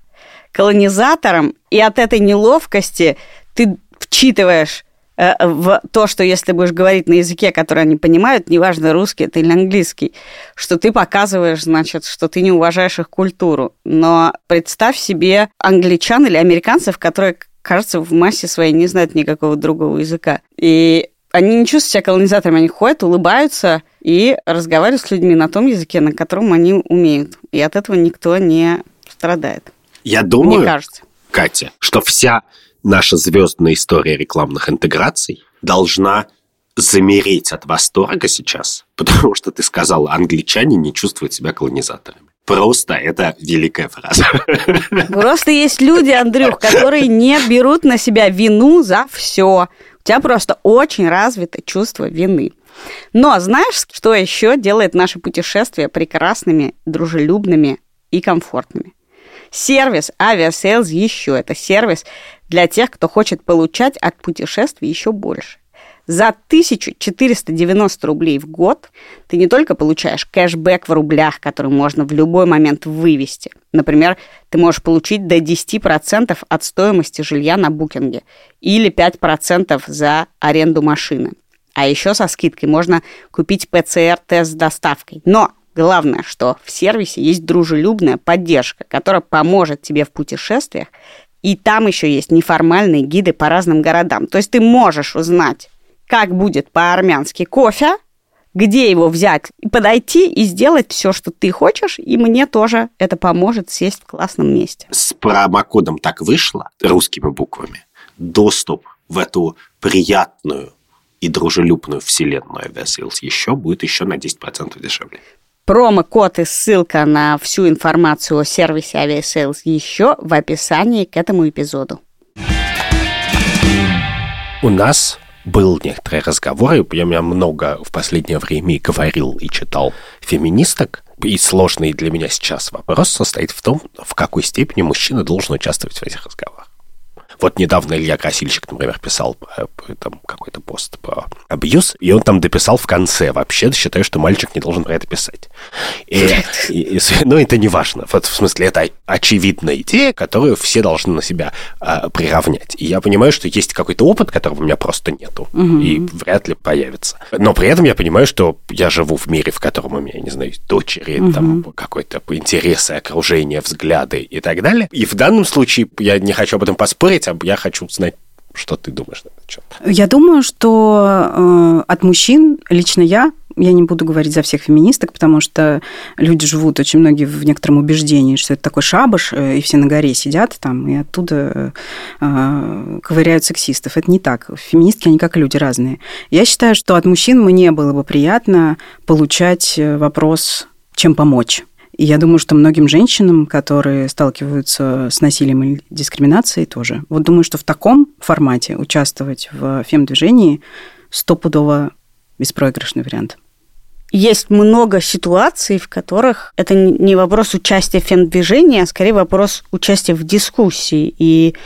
колонизатором, и от этой неловкости ты вчитываешь в то, что если будешь говорить на языке, который они понимают, неважно, русский это или английский, что ты показываешь, значит, что ты не уважаешь их культуру. Но представь себе англичан или американцев, которые, кажется, в массе своей не знают никакого другого языка. И они не чувствуют себя колонизаторами, они ходят, улыбаются и разговаривают с людьми на том языке, на котором они умеют. И от этого никто не страдает. Я думаю, Мне кажется. Катя, что вся наша звездная история рекламных интеграций должна замереть от восторга сейчас, потому что ты сказала, англичане не чувствуют себя колонизаторами. Просто это великая фраза. Просто есть люди, Андрюх, которые не берут на себя вину за все. У тебя просто очень развито чувство вины. Но знаешь, что еще делает наши путешествия прекрасными, дружелюбными и комфортными? Сервис Aviasales еще. Это сервис для тех, кто хочет получать от путешествий еще больше. За 1490 рублей в год ты не только получаешь кэшбэк в рублях, который можно в любой момент вывести. Например, ты можешь получить до 10% от стоимости жилья на букинге или 5% за аренду машины. А еще со скидкой можно купить ПЦР-тест с доставкой. Но Главное, что в сервисе есть дружелюбная поддержка, которая поможет тебе в путешествиях и там еще есть неформальные гиды по разным городам. То есть ты можешь узнать, как будет по-армянски кофе, где его взять, подойти и сделать все, что ты хочешь, и мне тоже это поможет сесть в классном месте. С промокодом так вышло, русскими буквами, доступ в эту приятную и дружелюбную вселенную Aviasales еще будет еще на 10% дешевле. Промокод и ссылка на всю информацию о сервисе Aviasales еще в описании к этому эпизоду. У нас был некоторый разговор, и я много в последнее время говорил и читал феминисток, и сложный для меня сейчас вопрос состоит в том, в какой степени мужчина должен участвовать в этих разговорах. Вот недавно Илья Красильщик, например, писал там какой-то пост про абьюз, и он там дописал в конце. Вообще считаю, что мальчик не должен про это писать. И, и, и, ну, это не важно. Вот, в смысле, это очевидная идея, которую все должны на себя а, приравнять. И я понимаю, что есть какой-то опыт, которого у меня просто нету, угу. и вряд ли появится. Но при этом я понимаю, что я живу в мире, в котором у меня, не знаю, дочери, угу. там какой-то интересы, окружение, взгляды и так далее. И в данном случае я не хочу об этом поспорить, хотя бы я хочу знать, что ты думаешь на этот счет. Я думаю, что э, от мужчин лично я я не буду говорить за всех феминисток, потому что люди живут очень многие в некотором убеждении, что это такой шабаш, э, и все на горе сидят там, и оттуда э, ковыряют сексистов. Это не так. Феминистки, они как люди разные. Я считаю, что от мужчин мне было бы приятно получать э, вопрос, чем помочь. И я думаю, что многим женщинам, которые сталкиваются с насилием и дискриминацией тоже, вот думаю, что в таком формате участвовать в фем-движении стопудово беспроигрышный вариант. Есть много ситуаций, в которых это не вопрос участия в фем-движении, а скорее вопрос участия в дискуссии. И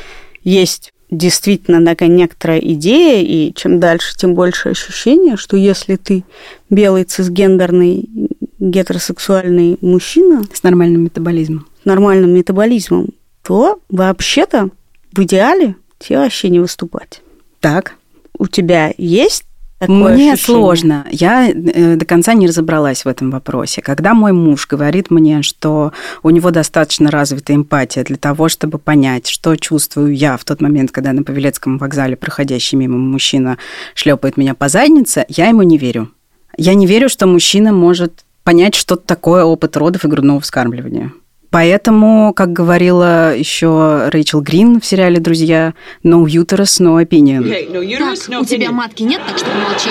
есть действительно такая некоторая идея, и чем дальше, тем больше ощущение, что если ты белый цисгендерный гетеросексуальный мужчина с нормальным метаболизмом, с нормальным метаболизмом, то вообще-то в идеале тебе вообще не выступать. Так. У тебя есть Такое мне ощущение. сложно. Я э, до конца не разобралась в этом вопросе. Когда мой муж говорит мне, что у него достаточно развита эмпатия для того, чтобы понять, что чувствую я в тот момент, когда на Павелецком вокзале проходящий мимо мужчина шлепает меня по заднице, я ему не верю. Я не верю, что мужчина может понять, что такое опыт родов и грудного вскармливания. Поэтому, как говорила еще Рэйчел Грин в сериале «Друзья», no uterus, no opinion. No uterus, no у тебя матки нет, так что помолчи.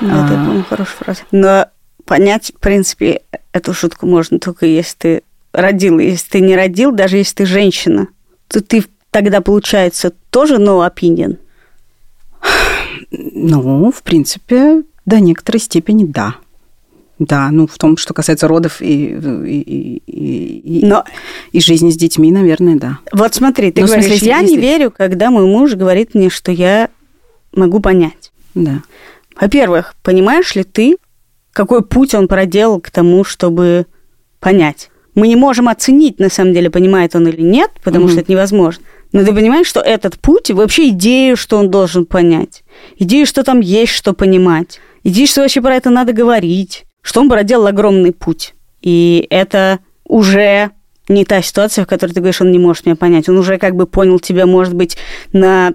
Да, это, по-моему, хорошая фраза. Но понять, в принципе, эту шутку можно только если ты родил. Если ты не родил, даже если ты женщина, то ты тогда, получается, тоже no opinion? Ну, в принципе, до некоторой степени да. Да, ну в том, что касается родов и, и, и, Но... и жизни с детьми, наверное, да. Вот смотри, ты ну, говоришь, смысле, я не верю, когда мой муж говорит мне, что я могу понять. Да. Во-первых, понимаешь ли ты, какой путь он проделал к тому, чтобы понять? Мы не можем оценить, на самом деле, понимает он или нет, потому угу. что это невозможно. Но ты понимаешь, что этот путь, вообще идею, что он должен понять, идею, что там есть что понимать, идею, что вообще про это надо говорить, что он проделал огромный путь. И это уже не та ситуация, в которой ты говоришь, он не может меня понять. Он уже как бы понял тебя, может быть, на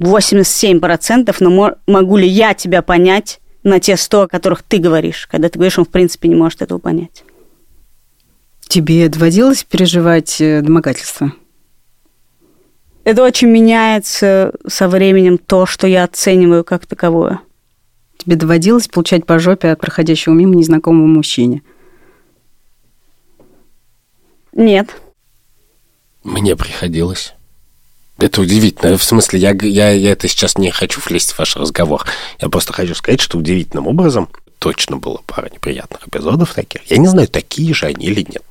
87%, но могу ли я тебя понять на те 100, о которых ты говоришь, когда ты говоришь, он в принципе не может этого понять. Тебе доводилось переживать э, домогательство? Это очень меняется со временем то, что я оцениваю как таковое. Тебе доводилось получать по жопе от проходящего мимо незнакомого мужчине? Нет. Мне приходилось. Это удивительно. В смысле, я, я, я это сейчас не хочу влезть в ваш разговор. Я просто хочу сказать, что удивительным образом точно было пара неприятных эпизодов таких. Я не знаю, такие же они или нет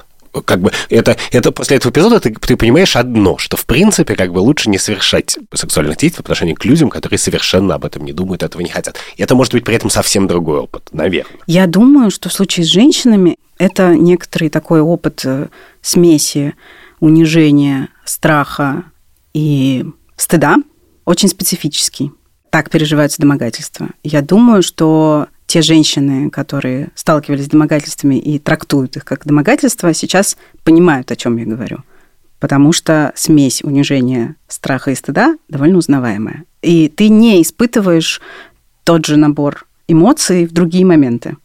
как бы это, это после этого эпизода ты, ты понимаешь одно, что в принципе как бы лучше не совершать сексуальных действий по отношению к людям, которые совершенно об этом не думают, этого не хотят. И это может быть при этом совсем другой опыт, наверное. Я думаю, что в случае с женщинами это некоторый такой опыт э, смеси унижения, страха и стыда, очень специфический. Так переживаются домогательства. Я думаю, что те женщины, которые сталкивались с домогательствами и трактуют их как домогательство, сейчас понимают, о чем я говорю. Потому что смесь унижения, страха и стыда довольно узнаваемая. И ты не испытываешь тот же набор эмоций в другие моменты.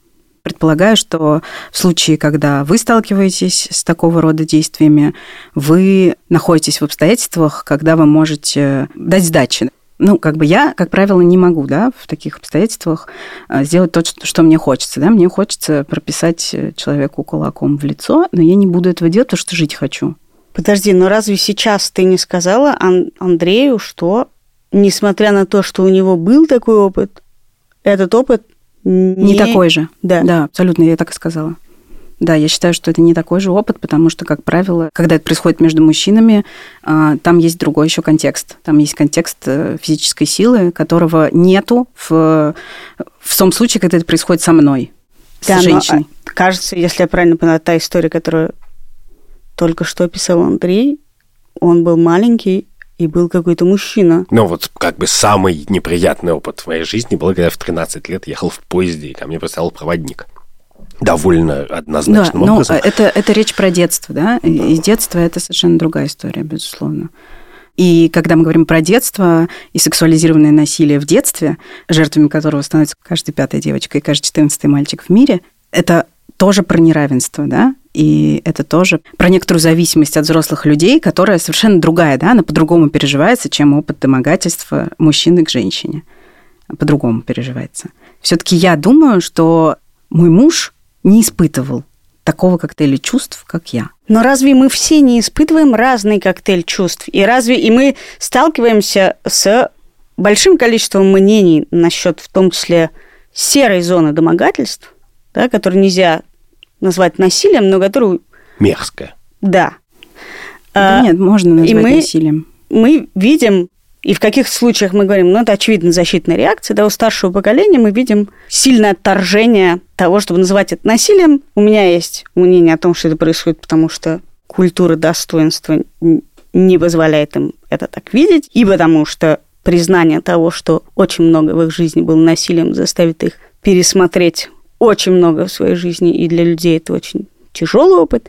Предполагаю, что в случае, когда вы сталкиваетесь с такого рода действиями, вы находитесь в обстоятельствах, когда вы можете дать сдачи ну, как бы я, как правило, не могу, да, в таких обстоятельствах э, сделать то, что мне хочется, да. Мне хочется прописать э, человеку кулаком в лицо, но я не буду этого делать, потому что жить хочу. Подожди, но разве сейчас ты не сказала Ан- Андрею, что, несмотря на то, что у него был такой опыт, этот опыт не, не такой же? Да. Да, абсолютно, я так и сказала. Да, я считаю, что это не такой же опыт, потому что, как правило, когда это происходит между мужчинами, а, там есть другой еще контекст. Там есть контекст э, физической силы, которого нету в, в том случае, когда это происходит со мной, да, с женщиной. Но, кажется, если я правильно поняла, та история, которую только что описал Андрей, он был маленький, и был какой-то мужчина. Ну, вот как бы самый неприятный опыт в моей жизни был, когда я в 13 лет ехал в поезде, и ко мне поставил проводник довольно однозначным да, образом. Но это, это речь про детство, да? Из детства это совершенно другая история, безусловно. И когда мы говорим про детство и сексуализированное насилие в детстве, жертвами которого становится каждая пятая девочка и каждый четырнадцатый мальчик в мире, это тоже про неравенство, да, и это тоже про некоторую зависимость от взрослых людей, которая совершенно другая, да, она по-другому переживается, чем опыт домогательства мужчины к женщине. По-другому переживается. Все-таки я думаю, что мой муж не испытывал такого коктейля чувств, как я. Но разве мы все не испытываем разный коктейль чувств? И разве и мы сталкиваемся с большим количеством мнений насчет, в том числе, серой зоны домогательств, да, которую нельзя назвать насилием, но которую... Мерзкая. Да. Да а, нет, можно назвать и мы, насилием. Мы видим и в каких случаях мы говорим, ну, это очевидно защитная реакция, да, у старшего поколения мы видим сильное отторжение того, чтобы называть это насилием. У меня есть мнение о том, что это происходит, потому что культура достоинства не позволяет им это так видеть, и потому что признание того, что очень много в их жизни было насилием, заставит их пересмотреть очень много в своей жизни, и для людей это очень тяжелый опыт,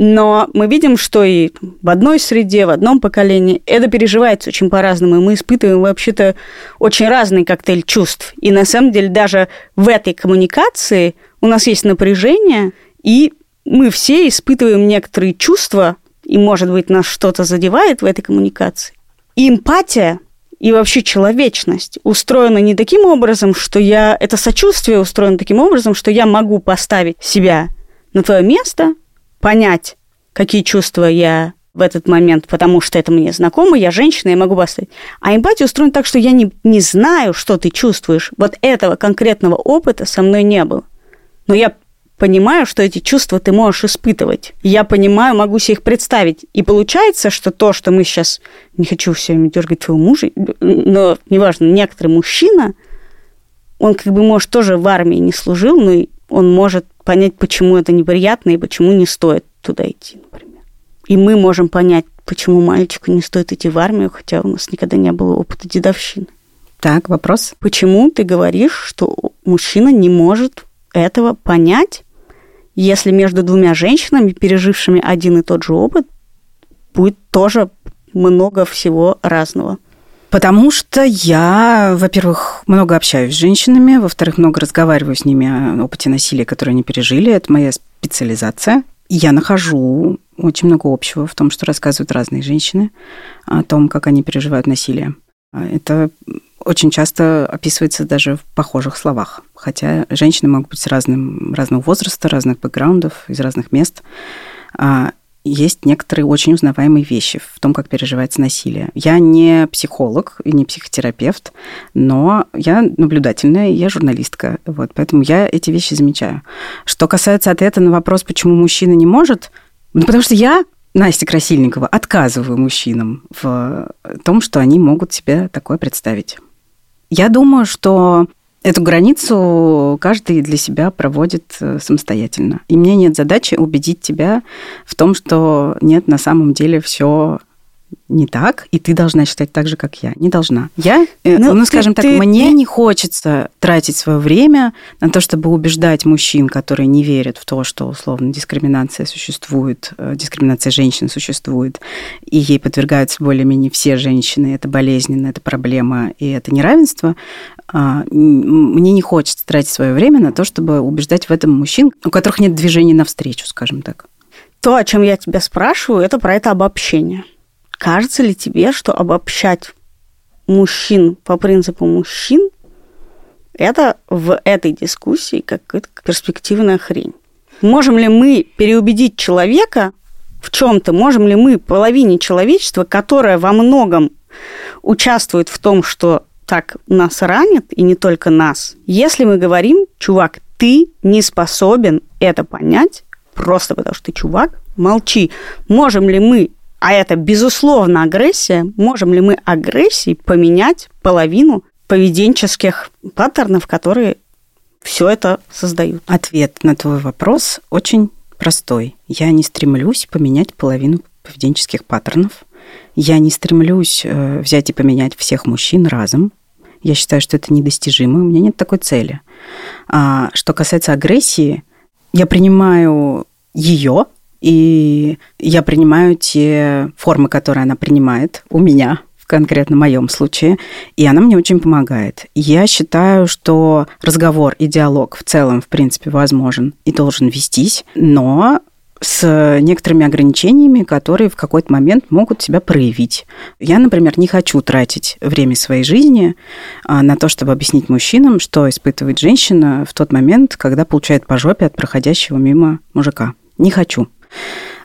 но мы видим, что и в одной среде, в одном поколении это переживается очень по-разному, и мы испытываем вообще-то очень разный коктейль чувств. И на самом деле даже в этой коммуникации у нас есть напряжение, и мы все испытываем некоторые чувства, и, может быть, нас что-то задевает в этой коммуникации. И эмпатия и вообще человечность устроена не таким образом, что я... Это сочувствие устроено таким образом, что я могу поставить себя на твое место, понять, какие чувства я в этот момент, потому что это мне знакомо, я женщина, я могу поставить. А эмпатия устроена так, что я не, не знаю, что ты чувствуешь. Вот этого конкретного опыта со мной не было. Но я понимаю, что эти чувства ты можешь испытывать. Я понимаю, могу себе их представить. И получается, что то, что мы сейчас... Не хочу все время дергать твоего мужа, но неважно, некоторый мужчина, он как бы, может, тоже в армии не служил, но он может понять, почему это неприятно и почему не стоит туда идти, например. И мы можем понять, почему мальчику не стоит идти в армию, хотя у нас никогда не было опыта дедовщины. Так, вопрос. Почему ты говоришь, что мужчина не может этого понять, если между двумя женщинами, пережившими один и тот же опыт, будет тоже много всего разного. Потому что я, во-первых, много общаюсь с женщинами, во-вторых, много разговариваю с ними о опыте насилия, которое они пережили. Это моя специализация. Я нахожу очень много общего в том, что рассказывают разные женщины о том, как они переживают насилие. Это очень часто описывается даже в похожих словах. Хотя женщины могут быть разным, разного возраста, разных бэкграундов, из разных мест. Есть некоторые очень узнаваемые вещи в том, как переживается насилие. Я не психолог и не психотерапевт, но я наблюдательная, я журналистка, вот, поэтому я эти вещи замечаю. Что касается ответа на вопрос, почему мужчина не может, ну, потому что я Настя Красильникова отказываю мужчинам в том, что они могут себе такое представить. Я думаю, что эту границу каждый для себя проводит э, самостоятельно. И мне нет задачи убедить тебя в том, что нет, на самом деле все не так, и ты должна считать так же, как я. Не должна. Я, э, ну, ну ты, скажем так, ты, мне ты... не хочется тратить свое время на то, чтобы убеждать мужчин, которые не верят в то, что, условно, дискриминация существует, э, дискриминация женщин существует, и ей подвергаются более-менее все женщины, это болезненно, это проблема, и это неравенство. А, мне не хочется тратить свое время на то, чтобы убеждать в этом мужчин, у которых нет движения навстречу, скажем так. То, о чем я тебя спрашиваю, это про это обобщение. Кажется ли тебе, что обобщать мужчин по принципу мужчин это в этой дискуссии какая-то перспективная хрень? Можем ли мы переубедить человека в чем-то? Можем ли мы половине человечества, которое во многом участвует в том, что так нас ранит, и не только нас, если мы говорим, чувак, ты не способен это понять, просто потому что ты чувак, молчи. Можем ли мы а это, безусловно, агрессия, можем ли мы агрессией поменять половину поведенческих паттернов, которые все это создают? Ответ на твой вопрос очень простой. Я не стремлюсь поменять половину поведенческих паттернов. Я не стремлюсь э, взять и поменять всех мужчин разом. Я считаю, что это недостижимо. У меня нет такой цели. А что касается агрессии, я принимаю ее и я принимаю те формы, которые она принимает у меня, в конкретно моем случае, и она мне очень помогает. Я считаю, что разговор и диалог в целом, в принципе, возможен и должен вестись, но с некоторыми ограничениями, которые в какой-то момент могут себя проявить. Я, например, не хочу тратить время своей жизни а, на то, чтобы объяснить мужчинам, что испытывает женщина в тот момент, когда получает по жопе от проходящего мимо мужика. Не хочу.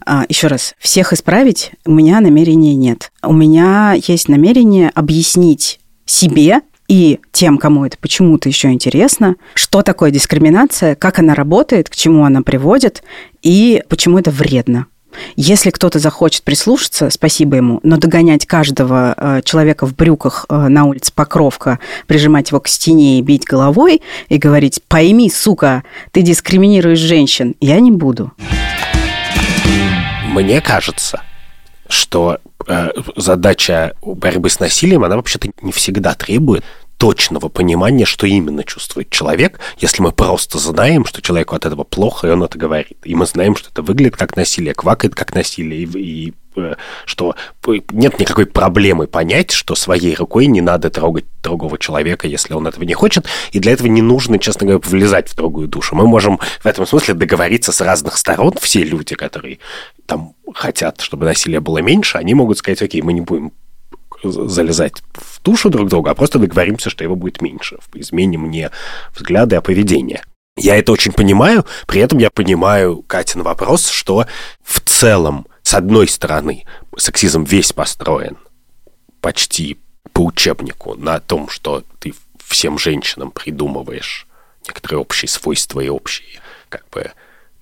А, Еще раз, всех исправить у меня намерения нет. У меня есть намерение объяснить себе и тем, кому это почему-то еще интересно, что такое дискриминация, как она работает, к чему она приводит и почему это вредно. Если кто-то захочет прислушаться, спасибо ему, но догонять каждого э, человека в брюках э, на улице Покровка, прижимать его к стене и бить головой и говорить «пойми, сука, ты дискриминируешь женщин», я не буду. Мне кажется, что э, задача борьбы с насилием, она вообще-то не всегда требует точного понимания, что именно чувствует человек, если мы просто знаем, что человеку от этого плохо, и он это говорит. И мы знаем, что это выглядит как насилие, квакает как насилие, и, и что нет никакой проблемы понять, что своей рукой не надо трогать другого человека, если он этого не хочет, и для этого не нужно, честно говоря, влезать в другую душу. Мы можем в этом смысле договориться с разных сторон, все люди, которые там хотят, чтобы насилия было меньше, они могут сказать, окей, мы не будем залезать в душу друг друга, а просто договоримся, что его будет меньше. Изменим не взгляды, а поведение. Я это очень понимаю, при этом я понимаю Катин вопрос, что в целом, с одной стороны, сексизм весь построен почти по учебнику на том, что ты всем женщинам придумываешь некоторые общие свойства и общие как бы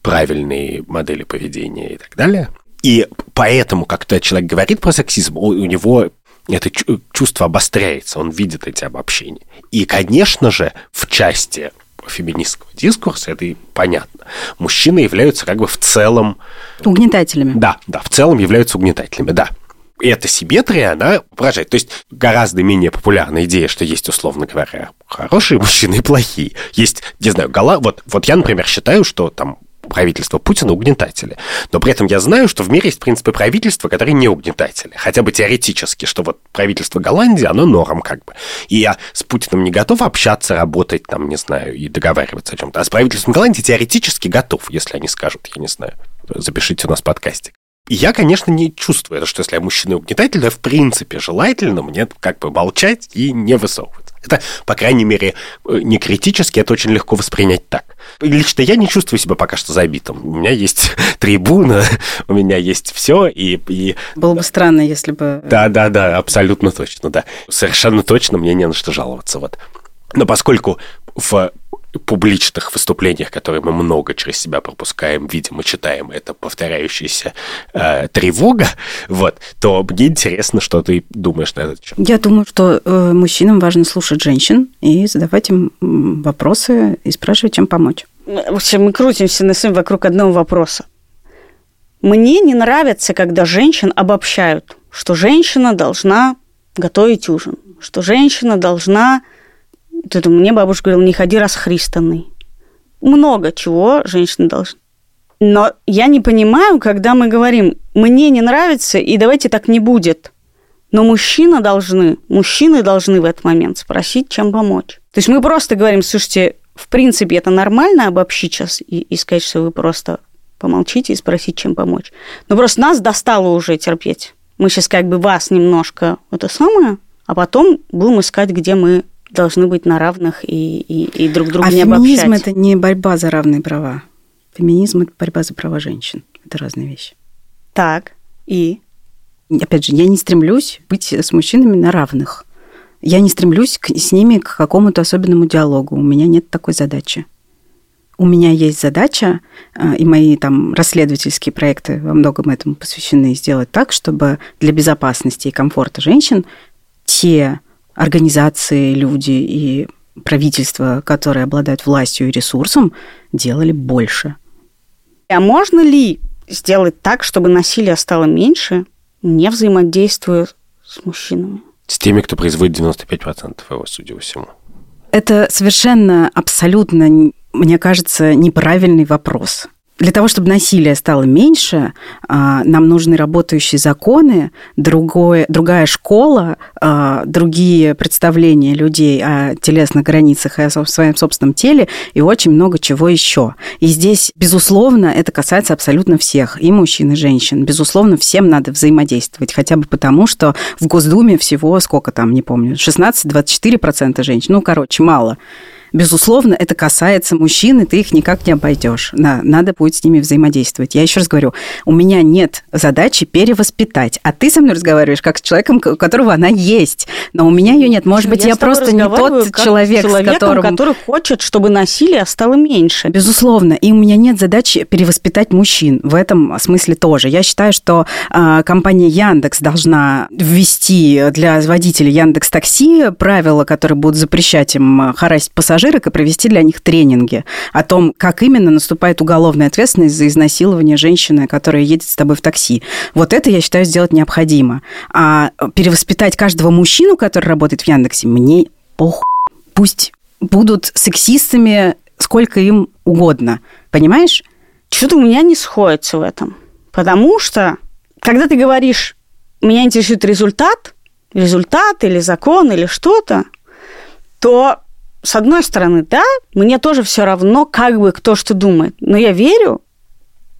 правильные модели поведения и так далее. И поэтому, когда человек говорит про сексизм, у, у него это чувство обостряется, он видит эти обобщения. И, конечно же, в части феминистского дискурса, это и понятно. Мужчины являются как бы в целом... Угнетателями. Да, да, в целом являются угнетателями, да. И эта симметрия, она поражает. То есть гораздо менее популярная идея, что есть, условно говоря, хорошие мужчины и плохие. Есть, не знаю, гала... Вот, вот я, например, считаю, что там правительство Путина угнетатели. Но при этом я знаю, что в мире есть, в принципе, правительства, которые не угнетатели. Хотя бы теоретически, что вот правительство Голландии, оно норм как бы. И я с Путиным не готов общаться, работать там, не знаю, и договариваться о чем-то. А с правительством Голландии теоретически готов, если они скажут, я не знаю, запишите у нас подкастик. И я, конечно, не чувствую это, что если я мужчина угнетатель, то в принципе желательно мне как бы молчать и не высовываться. Это, по крайней мере, э, не критически, это очень легко воспринять так. Лично я не чувствую себя пока что забитым. У меня есть трибуна, у меня есть все, и... и... Было бы странно, если бы... Да-да-да, абсолютно точно, да. Совершенно точно мне не на что жаловаться, вот. Но поскольку в публичных выступлениях, которые мы много через себя пропускаем, видим и читаем, это повторяющаяся э, тревога, вот, то мне интересно, что ты думаешь на этот счет. Я думаю, что э, мужчинам важно слушать женщин и задавать им вопросы и спрашивать, чем помочь. В общем, мы крутимся на своем вокруг одного вопроса. Мне не нравится, когда женщин обобщают, что женщина должна готовить ужин, что женщина должна это мне бабушка говорила, не ходи расхристанный. Много чего женщины должны. Но я не понимаю, когда мы говорим, мне не нравится, и давайте так не будет. Но мужчины должны, мужчины должны в этот момент спросить, чем помочь. То есть мы просто говорим, слушайте, в принципе, это нормально обобщить сейчас и, и сказать, что вы просто помолчите и спросить, чем помочь. Но просто нас достало уже терпеть. Мы сейчас как бы вас немножко это самое, а потом будем искать, где мы должны быть на равных и, и, и друг друга а не феминизм обобщать. это не борьба за равные права. Феминизм – это борьба за права женщин. Это разные вещи. Так, и? Опять же, я не стремлюсь быть с мужчинами на равных. Я не стремлюсь к, с ними к какому-то особенному диалогу. У меня нет такой задачи. У меня есть задача, э, и мои там расследовательские проекты во многом этому посвящены, сделать так, чтобы для безопасности и комфорта женщин те организации, люди и правительства, которые обладают властью и ресурсом, делали больше. А можно ли сделать так, чтобы насилие стало меньше, не взаимодействуя с мужчинами? С теми, кто производит 95% его, судя по всему. Это совершенно, абсолютно, мне кажется, неправильный вопрос. Для того, чтобы насилие стало меньше, а, нам нужны работающие законы, другое, другая школа, а, другие представления людей о телесных границах и о своем собственном теле и очень много чего еще. И здесь, безусловно, это касается абсолютно всех, и мужчин, и женщин. Безусловно, всем надо взаимодействовать, хотя бы потому, что в Госдуме всего, сколько там, не помню, 16-24% женщин, ну, короче, мало. Безусловно, это касается мужчин, и ты их никак не обойдешь. Да, надо будет с ними взаимодействовать. Я еще раз говорю, у меня нет задачи перевоспитать, а ты со мной разговариваешь как с человеком, у которого она есть, но у меня ее нет. Может быть, я, я просто не тот человек, с которым... который хочет, чтобы насилие стало меньше. Безусловно, и у меня нет задачи перевоспитать мужчин в этом смысле тоже. Я считаю, что э, компания Яндекс должна ввести для водителей Яндекс Такси правила, которые будут запрещать им харасить пассажиров пассажирок и провести для них тренинги о том, как именно наступает уголовная ответственность за изнасилование женщины, которая едет с тобой в такси. Вот это, я считаю, сделать необходимо. А перевоспитать каждого мужчину, который работает в Яндексе, мне похуй. Пусть будут сексистами сколько им угодно. Понимаешь? Что-то у меня не сходится в этом. Потому что, когда ты говоришь, меня интересует результат, результат или закон или что-то, то с одной стороны, да, мне тоже все равно, как бы кто что думает. Но я верю,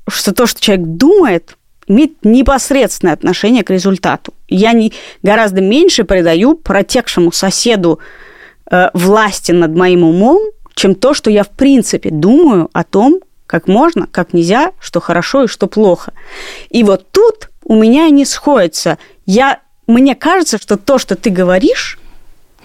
что то, что человек думает, имеет непосредственное отношение к результату. Я не, гораздо меньше придаю протекшему соседу э, власти над моим умом, чем то, что я в принципе думаю о том, как можно, как нельзя, что хорошо и что плохо. И вот тут у меня не сходится. Я, мне кажется, что то, что ты говоришь,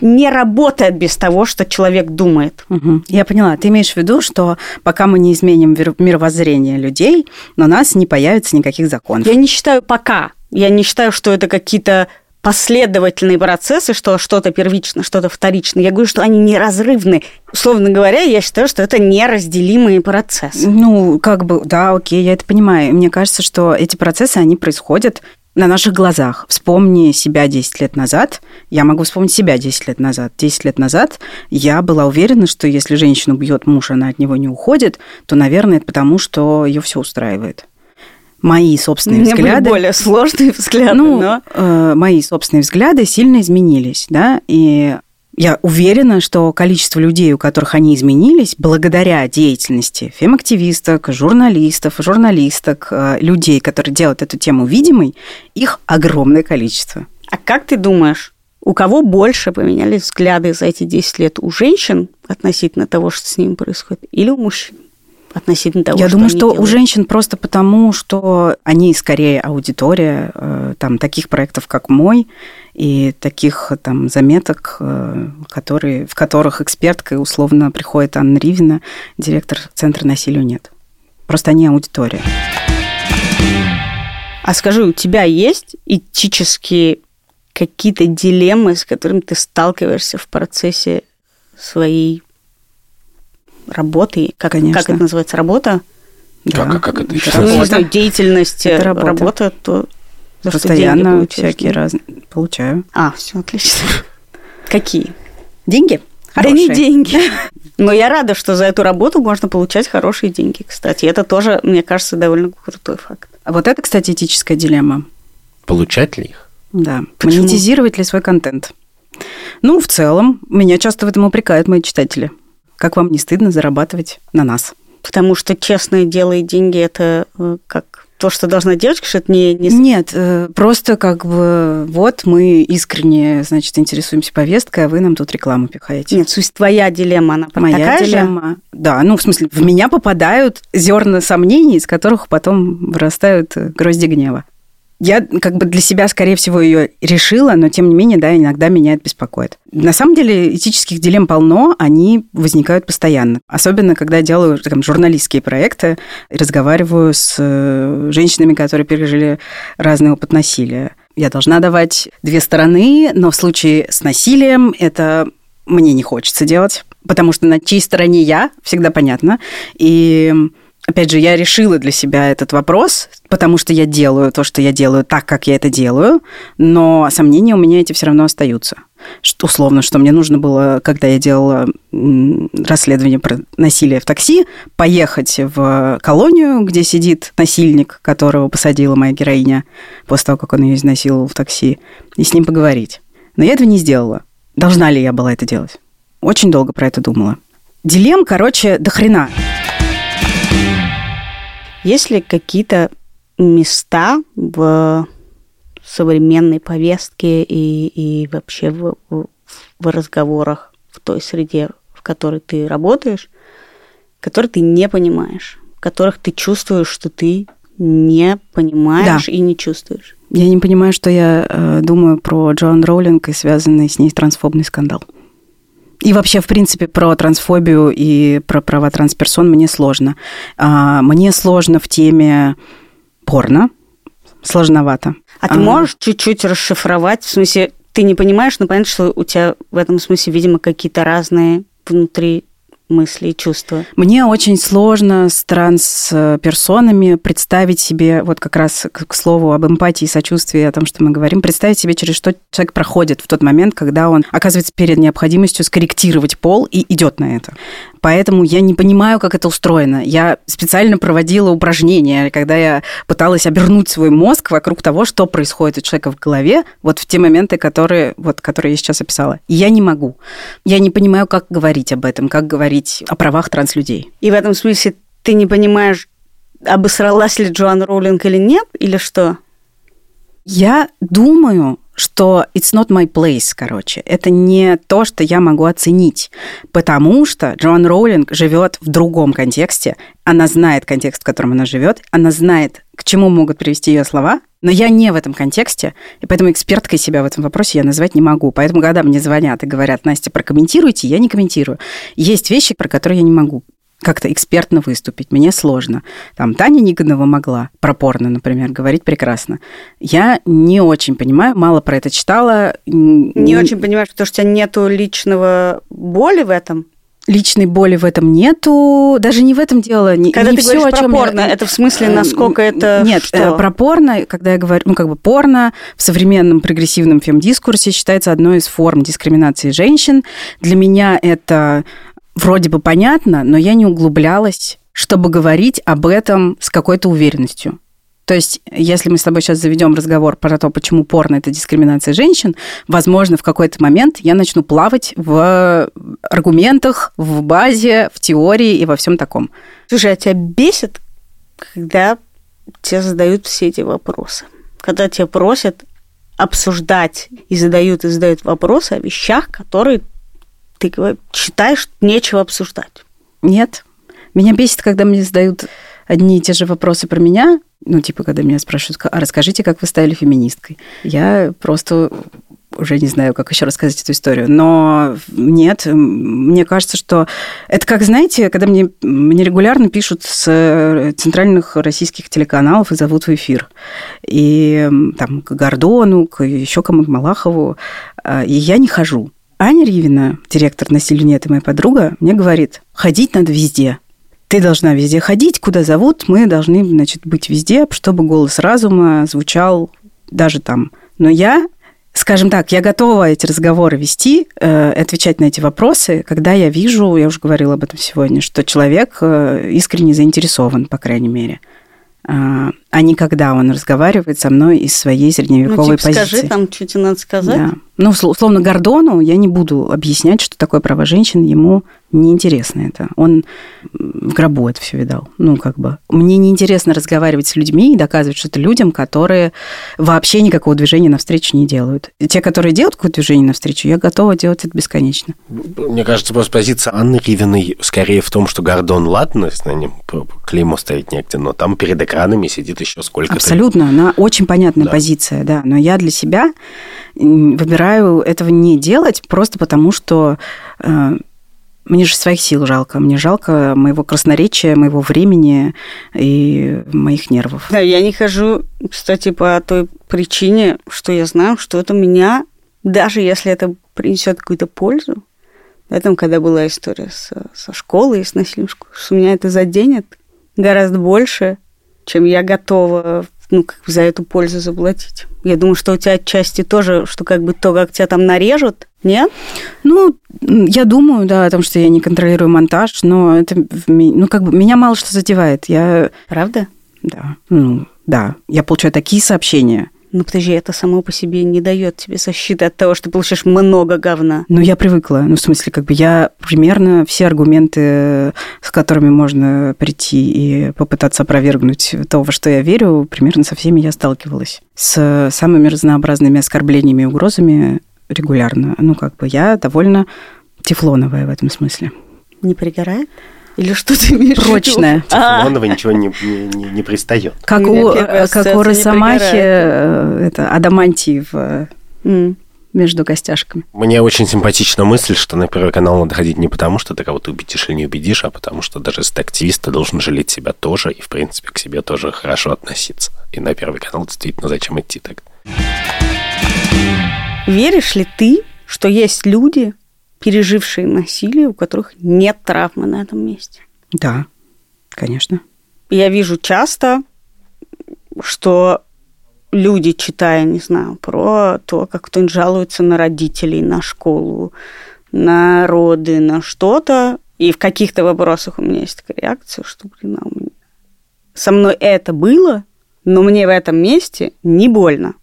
не работает без того, что человек думает. Угу. Я поняла. Ты имеешь в виду, что пока мы не изменим мировоззрение людей, на нас не появится никаких законов. Я не считаю пока. Я не считаю, что это какие-то последовательные процессы, что что-то первично, что-то вторично. Я говорю, что они неразрывны. Условно говоря, я считаю, что это неразделимые процессы. Ну, как бы, да, окей, я это понимаю. Мне кажется, что эти процессы, они происходят на наших глазах. Вспомни себя 10 лет назад. Я могу вспомнить себя 10 лет назад. 10 лет назад я была уверена, что если женщину бьет муж, она от него не уходит, то, наверное, это потому, что ее все устраивает. Мои собственные Мне взгляды... Были более сложные взгляды, ну, но... Э, мои собственные взгляды сильно изменились, да, и я уверена, что количество людей, у которых они изменились, благодаря деятельности фем-активисток, журналистов, журналисток, э, людей, которые делают эту тему видимой, их огромное количество. А как ты думаешь, у кого больше поменялись взгляды за эти 10 лет? У женщин относительно того, что с ними происходит, или у мужчин? относительно того, Я что думаю, что делают. у женщин просто потому, что они скорее аудитория э, там таких проектов, как мой, и таких там заметок, э, которые, в которых эксперткой условно приходит Анна Ривина, директор Центра насилию нет. Просто они аудитория. А скажи, у тебя есть этические какие-то дилеммы, с которыми ты сталкиваешься в процессе своей работы? Как, Конечно. как это называется? Работа? Как, а как это еще? Ну, не знаю, деятельность, Это э, работа. работа, то за что деньги Постоянно всякие разные. Получаю. А, все отлично. Какие? Деньги? Да не Хорошие. деньги. Но я рада, что за эту работу можно получать хорошие деньги, кстати. Это тоже, мне кажется, довольно крутой факт. А Вот это, кстати, этическая дилемма. Получать ли их? Да. Почему? Монетизировать ли свой контент? Ну, в целом, меня часто в этом упрекают мои читатели. Как вам не стыдно зарабатывать на нас? Потому что честное дело и деньги – это э, как то, что должна девочка, что это не... не... Нет, э, просто как бы вот мы искренне, значит, интересуемся повесткой, а вы нам тут рекламу пихаете. Нет, суть твоя дилемма, она Моя такая же? дилемма. Да, ну, в смысле, в меня попадают зерна сомнений, из которых потом вырастают э, грозди гнева. Я как бы для себя, скорее всего, ее решила, но тем не менее, да, иногда меня это беспокоит. На самом деле этических дилемм полно, они возникают постоянно. Особенно, когда делаю там, журналистские проекты, разговариваю с э, женщинами, которые пережили разный опыт насилия. Я должна давать две стороны, но в случае с насилием это мне не хочется делать, потому что на чьей стороне я, всегда понятно. И Опять же, я решила для себя этот вопрос, потому что я делаю то, что я делаю так, как я это делаю, но сомнения у меня эти все равно остаются. Что, условно, что мне нужно было, когда я делала расследование про насилие в такси, поехать в колонию, где сидит насильник, которого посадила моя героиня после того, как он ее изнасиловал в такси, и с ним поговорить. Но я этого не сделала. Должна ли я была это делать? Очень долго про это думала. Дилемм, короче, до хрена. Есть ли какие-то места в современной повестке и, и вообще в, в, в разговорах в той среде, в которой ты работаешь, которые ты не понимаешь, в которых ты чувствуешь, что ты не понимаешь Да. и не чувствуешь? Я не понимаю, что я э, думаю про Джоан Роулинг и связанный с ней трансфобный скандал. И вообще, в принципе, про трансфобию и про права трансперсон мне сложно. А, мне сложно в теме порно. Сложновато. А ты можешь чуть-чуть расшифровать? В смысле, ты не понимаешь, но понятно, что у тебя в этом смысле, видимо, какие-то разные внутри мысли и чувства. Мне очень сложно с трансперсонами представить себе, вот как раз к слову об эмпатии и сочувствии, о том, что мы говорим, представить себе, через что человек проходит в тот момент, когда он оказывается перед необходимостью скорректировать пол и идет на это. Поэтому я не понимаю, как это устроено. Я специально проводила упражнения, когда я пыталась обернуть свой мозг вокруг того, что происходит у человека в голове, вот в те моменты, которые, вот, которые я сейчас описала. И я не могу. Я не понимаю, как говорить об этом, как говорить о правах транслюдей. И в этом смысле ты не понимаешь обосралась ли Джоан Роулинг или нет, или что? Я думаю, что it's not my place, короче. Это не то, что я могу оценить, потому что Джоан Роулинг живет в другом контексте. Она знает контекст, в котором она живет, она знает, к чему могут привести ее слова, но я не в этом контексте, и поэтому эксперткой себя в этом вопросе я назвать не могу. Поэтому, когда мне звонят и говорят, Настя, прокомментируйте, я не комментирую. Есть вещи, про которые я не могу как-то экспертно выступить. Мне сложно. Там Таня Никонова могла про порно, например, говорить прекрасно. Я не очень понимаю, мало про это читала. Не, не... очень понимаю, потому что у тебя нету личного боли в этом? личной боли в этом нету, даже не в этом дело. Не, когда не ты все, говоришь про порно, я... это в смысле, насколько это Нет, что? Э, про порно, когда я говорю, ну, как бы порно в современном прогрессивном фем-дискурсе считается одной из форм дискриминации женщин. Для меня это вроде бы понятно, но я не углублялась, чтобы говорить об этом с какой-то уверенностью. То есть, если мы с тобой сейчас заведем разговор про то, почему порно это дискриминация женщин, возможно, в какой-то момент я начну плавать в аргументах, в базе, в теории и во всем таком. Слушай, а тебя бесит, когда тебе задают все эти вопросы? Когда тебя просят обсуждать и задают и задают вопросы о вещах, которые ты считаешь, нечего обсуждать? Нет. Меня бесит, когда мне задают одни и те же вопросы про меня, ну, типа, когда меня спрашивают, а расскажите, как вы стали феминисткой. Я просто уже не знаю, как еще рассказать эту историю. Но нет, мне кажется, что это как, знаете, когда мне, мне регулярно пишут с центральных российских телеканалов и зовут в эфир. И там к Гордону, к еще кому-то Малахову. А, и я не хожу. Аня Ривина, директор «Насилию нет» и моя подруга, мне говорит, ходить надо везде. Ты должна везде ходить, куда зовут, мы должны, значит, быть везде, чтобы голос разума звучал даже там. Но я, скажем так, я готова эти разговоры вести, э, отвечать на эти вопросы, когда я вижу, я уже говорила об этом сегодня, что человек э, искренне заинтересован, по крайней мере а, а не когда он разговаривает со мной из своей средневековой ну, типа, позиции. Скажи там, что тебе надо сказать. Да. Ну, условно, Гордону я не буду объяснять, что такое право женщин, ему неинтересно это. Он в гробу это все видал. Ну, как бы. Мне неинтересно разговаривать с людьми и доказывать что-то людям, которые вообще никакого движения навстречу не делают. И те, которые делают какое-то движение навстречу, я готова делать это бесконечно. Мне кажется, просто позиция Анны Ривиной скорее в том, что Гордон, ладно, с ним клеймо ставить негде, но там перед экранами сидит еще сколько-то... Абсолютно, она очень понятная да. позиция, да. Но я для себя выбираю этого не делать просто потому, что э, мне же своих сил жалко. Мне жалко моего красноречия, моего времени и моих нервов. Да, я не хожу, кстати, по той причине, что я знаю, что это меня, даже если это принесет какую-то пользу, да, там, когда была история со, со школой, с насилием, что меня это заденет гораздо больше, чем я готова ну, как бы за эту пользу заплатить. Я думаю, что у тебя отчасти тоже, что как бы то, как тебя там нарежут, нет? Ну, я думаю, да, о том, что я не контролирую монтаж, но это, ну, как бы меня мало что задевает. Я... Правда? Да. Ну, да. Я получаю такие сообщения ну, подожди, это само по себе не дает тебе защиты от того, что ты получаешь много говна. Ну, я привыкла. Ну, в смысле, как бы я примерно все аргументы, с которыми можно прийти и попытаться опровергнуть то, во что я верю, примерно со всеми я сталкивалась. С самыми разнообразными оскорблениями и угрозами регулярно. Ну, как бы я довольно тефлоновая в этом смысле. Не пригорает? Или что ты имеешь Прочная. Тефлонова ничего не, не, не пристает. Как у, как у Росомахи, э, это адамантий в, mm. между костяшками. Мне очень симпатична мысль, что на Первый канал надо ходить не потому, что ты кого-то убедишь или не убедишь, а потому что даже если ты активист, ты должен жалеть себя тоже и, в принципе, к себе тоже хорошо относиться. И на Первый канал действительно зачем идти так? Веришь ли ты, что есть люди, пережившие насилие, у которых нет травмы на этом месте. Да, конечно. Я вижу часто, что люди, читая, не знаю, про то, как кто-нибудь жалуется на родителей, на школу, на роды, на что-то, и в каких-то вопросах у меня есть такая реакция, что, блин, а со мной это было, но мне в этом месте не больно.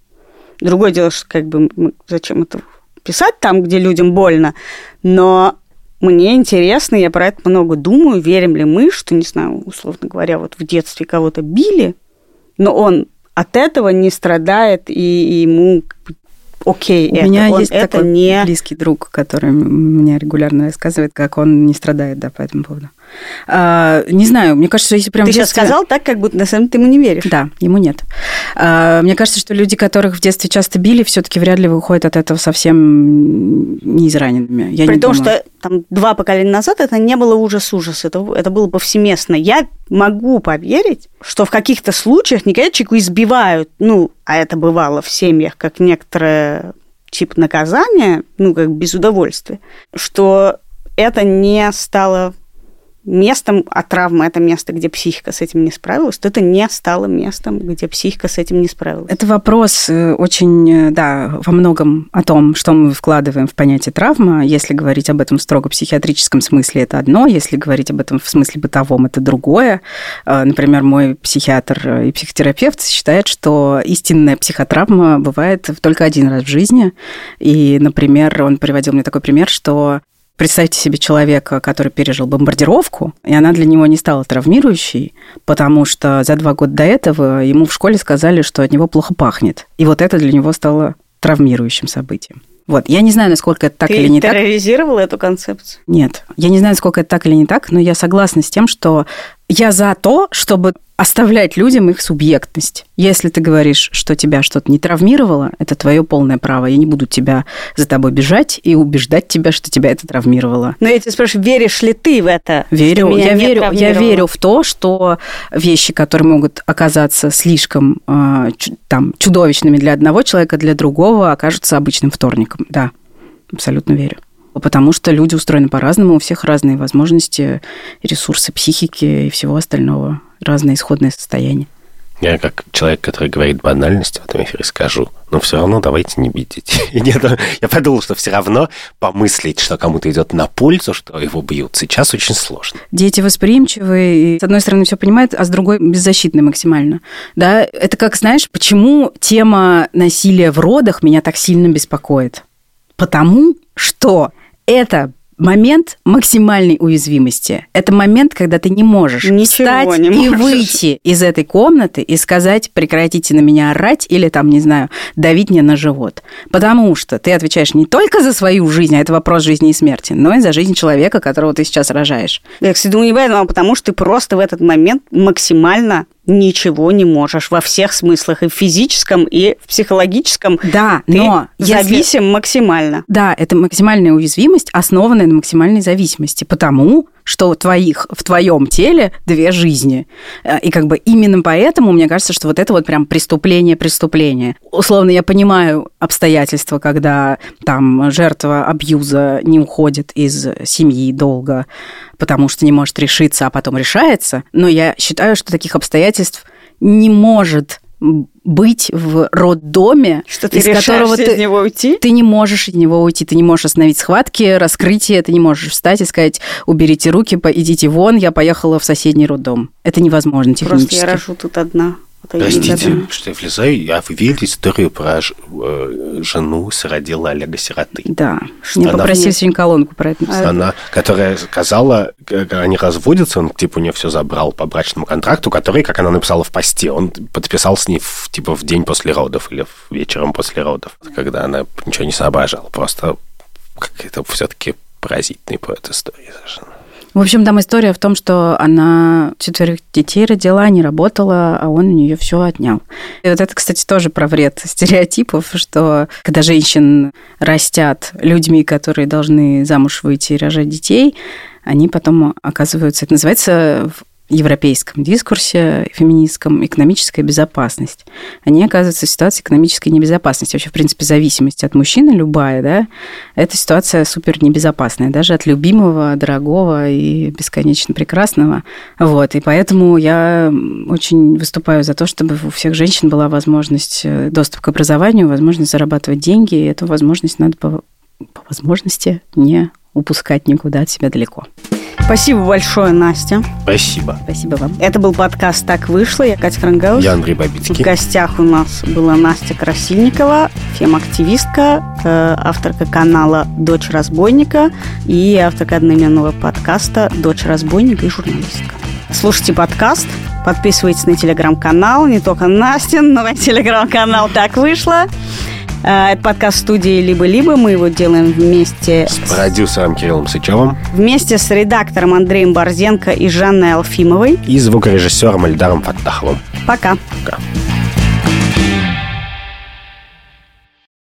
Другое дело, что как бы зачем это писать там, где людям больно, но мне интересно, я про это много думаю, верим ли мы, что, не знаю, условно говоря, вот в детстве кого-то били, но он от этого не страдает, и ему окей, У это. меня он есть это такой не... близкий друг, который мне регулярно рассказывает, как он не страдает да, по этому поводу. А, не знаю, мне кажется, если прям Ты в сейчас детстве- сказал так, как будто на самом деле ты ему не веришь. Да, ему нет. А, Мне кажется, что люди, которых в детстве часто били, все-таки вряд ли выходят от этого совсем не израненными. Я При не том, думаю. что там два поколения назад это не было ужас-ужас, это, это было повсеместно. Я могу поверить, что в каких-то случаях человеку избивают, ну, а это бывало в семьях, как некоторое тип наказания, ну, как без удовольствия, что это не стало местом, а травма – это место, где психика с этим не справилась, то это не стало местом, где психика с этим не справилась. Это вопрос э, очень, э, да, во многом о том, что мы вкладываем в понятие травма. Если говорить об этом в строго психиатрическом смысле, это одно. Если говорить об этом в смысле бытовом, это другое. Э, Например, мой психиатр и психотерапевт считает, что истинная психотравма бывает только один раз в жизни. И, например, он приводил мне такой пример, что Представьте себе человека, который пережил бомбардировку, и она для него не стала травмирующей, потому что за два года до этого ему в школе сказали, что от него плохо пахнет. И вот это для него стало травмирующим событием. Вот, я не знаю, насколько это так Ты или не так. терроризировала эту концепцию? Нет, я не знаю, сколько это так или не так, но я согласна с тем, что я за то, чтобы оставлять людям их субъектность. Если ты говоришь, что тебя что-то не травмировало, это твое полное право. Я не буду тебя за тобой бежать и убеждать тебя, что тебя это травмировало. Но я тебя спрашиваю, веришь ли ты в это? Верю, я верю, я верю в то, что вещи, которые могут оказаться слишком э, там чудовищными для одного человека, для другого окажутся обычным вторником. Да, абсолютно верю. Потому что люди устроены по-разному, у всех разные возможности, ресурсы психики и всего остального, разное исходное состояние. Я как человек, который говорит банальности в этом эфире, скажу, но все равно давайте не бить детей. Нет, я подумал, что все равно помыслить, что кому-то идет на пользу, что его бьют, сейчас очень сложно. Дети восприимчивые, и с одной стороны все понимают, а с другой беззащитны максимально. Да, это как, знаешь, почему тема насилия в родах меня так сильно беспокоит? Потому что это момент максимальной уязвимости. Это момент, когда ты не можешь Ничего встать не и можешь. выйти из этой комнаты и сказать, прекратите на меня орать или там, не знаю, давить мне на живот. Потому что ты отвечаешь не только за свою жизнь, а это вопрос жизни и смерти, но и за жизнь человека, которого ты сейчас рожаешь. Я, кстати, думаю, не поэтому, а потому что ты просто в этот момент максимально ничего не можешь во всех смыслах, и в физическом, и в психологическом. Да, Ты но если- зависим максимально. Да, это максимальная уязвимость, основанная на максимальной зависимости, потому что у твоих, в твоем теле две жизни. Э, И как бы именно поэтому, мне кажется, что вот это вот прям преступление-преступление. Условно, я понимаю обстоятельства, когда там жертва абьюза не уходит из семьи долго, потому что не может решиться, а потом решается, но я считаю, что таких обстоятельств не может быть в роддоме, Что ты из которого ты, из него уйти? ты не можешь из него уйти, ты не можешь остановить схватки, раскрытие, ты не можешь встать и сказать, уберите руки, идите вон, я поехала в соседний роддом. Это невозможно технически. Просто я рожу тут одна. Не Простите, что я влезаю. А вы видели историю про ж- э, жену сродила Олега Сироты? Да. Она- попросили сегодня колонку про это написать. Она, которая сказала, как они разводятся, он типа у нее все забрал по брачному контракту, который, как она написала в посте, он подписал с ней в, типа в день после родов или вечером после родов, когда она ничего не соображала. Просто какая-то все-таки поразительный по этой истории совершенно. В общем, там история в том, что она четверых детей родила, не работала, а он у нее все отнял. И вот это, кстати, тоже про вред стереотипов, что когда женщин растят людьми, которые должны замуж выйти и рожать детей, они потом оказываются, это называется европейском дискурсе феминистском экономическая безопасность. Они оказываются в ситуации экономической небезопасности. Вообще, в принципе, зависимость от мужчины любая, да, это ситуация супер небезопасная, даже от любимого, дорогого и бесконечно прекрасного. Вот, и поэтому я очень выступаю за то, чтобы у всех женщин была возможность э, доступ к образованию, возможность зарабатывать деньги, и эту возможность надо по, по возможности не упускать никуда от себя далеко. Спасибо большое, Настя. Спасибо. Спасибо вам. Это был подкаст «Так вышло». Я Катя Крангаус. Я Андрей В Бабицкий. гостях у нас была Настя Красильникова, фем-активистка, э, авторка канала «Дочь разбойника» и авторка одноименного подкаста «Дочь разбойника» и журналистка. Слушайте подкаст, подписывайтесь на телеграм-канал, не только Настин, но и телеграм-канал «Так вышло». Это подкаст студии «Либо-либо». Мы его делаем вместе С продюсером Кириллом Сычевым вместе с редактором Андреем Борзенко и Жанной Алфимовой. и звукорежиссером Эльдаром Фаттаховым. Пока. Пока.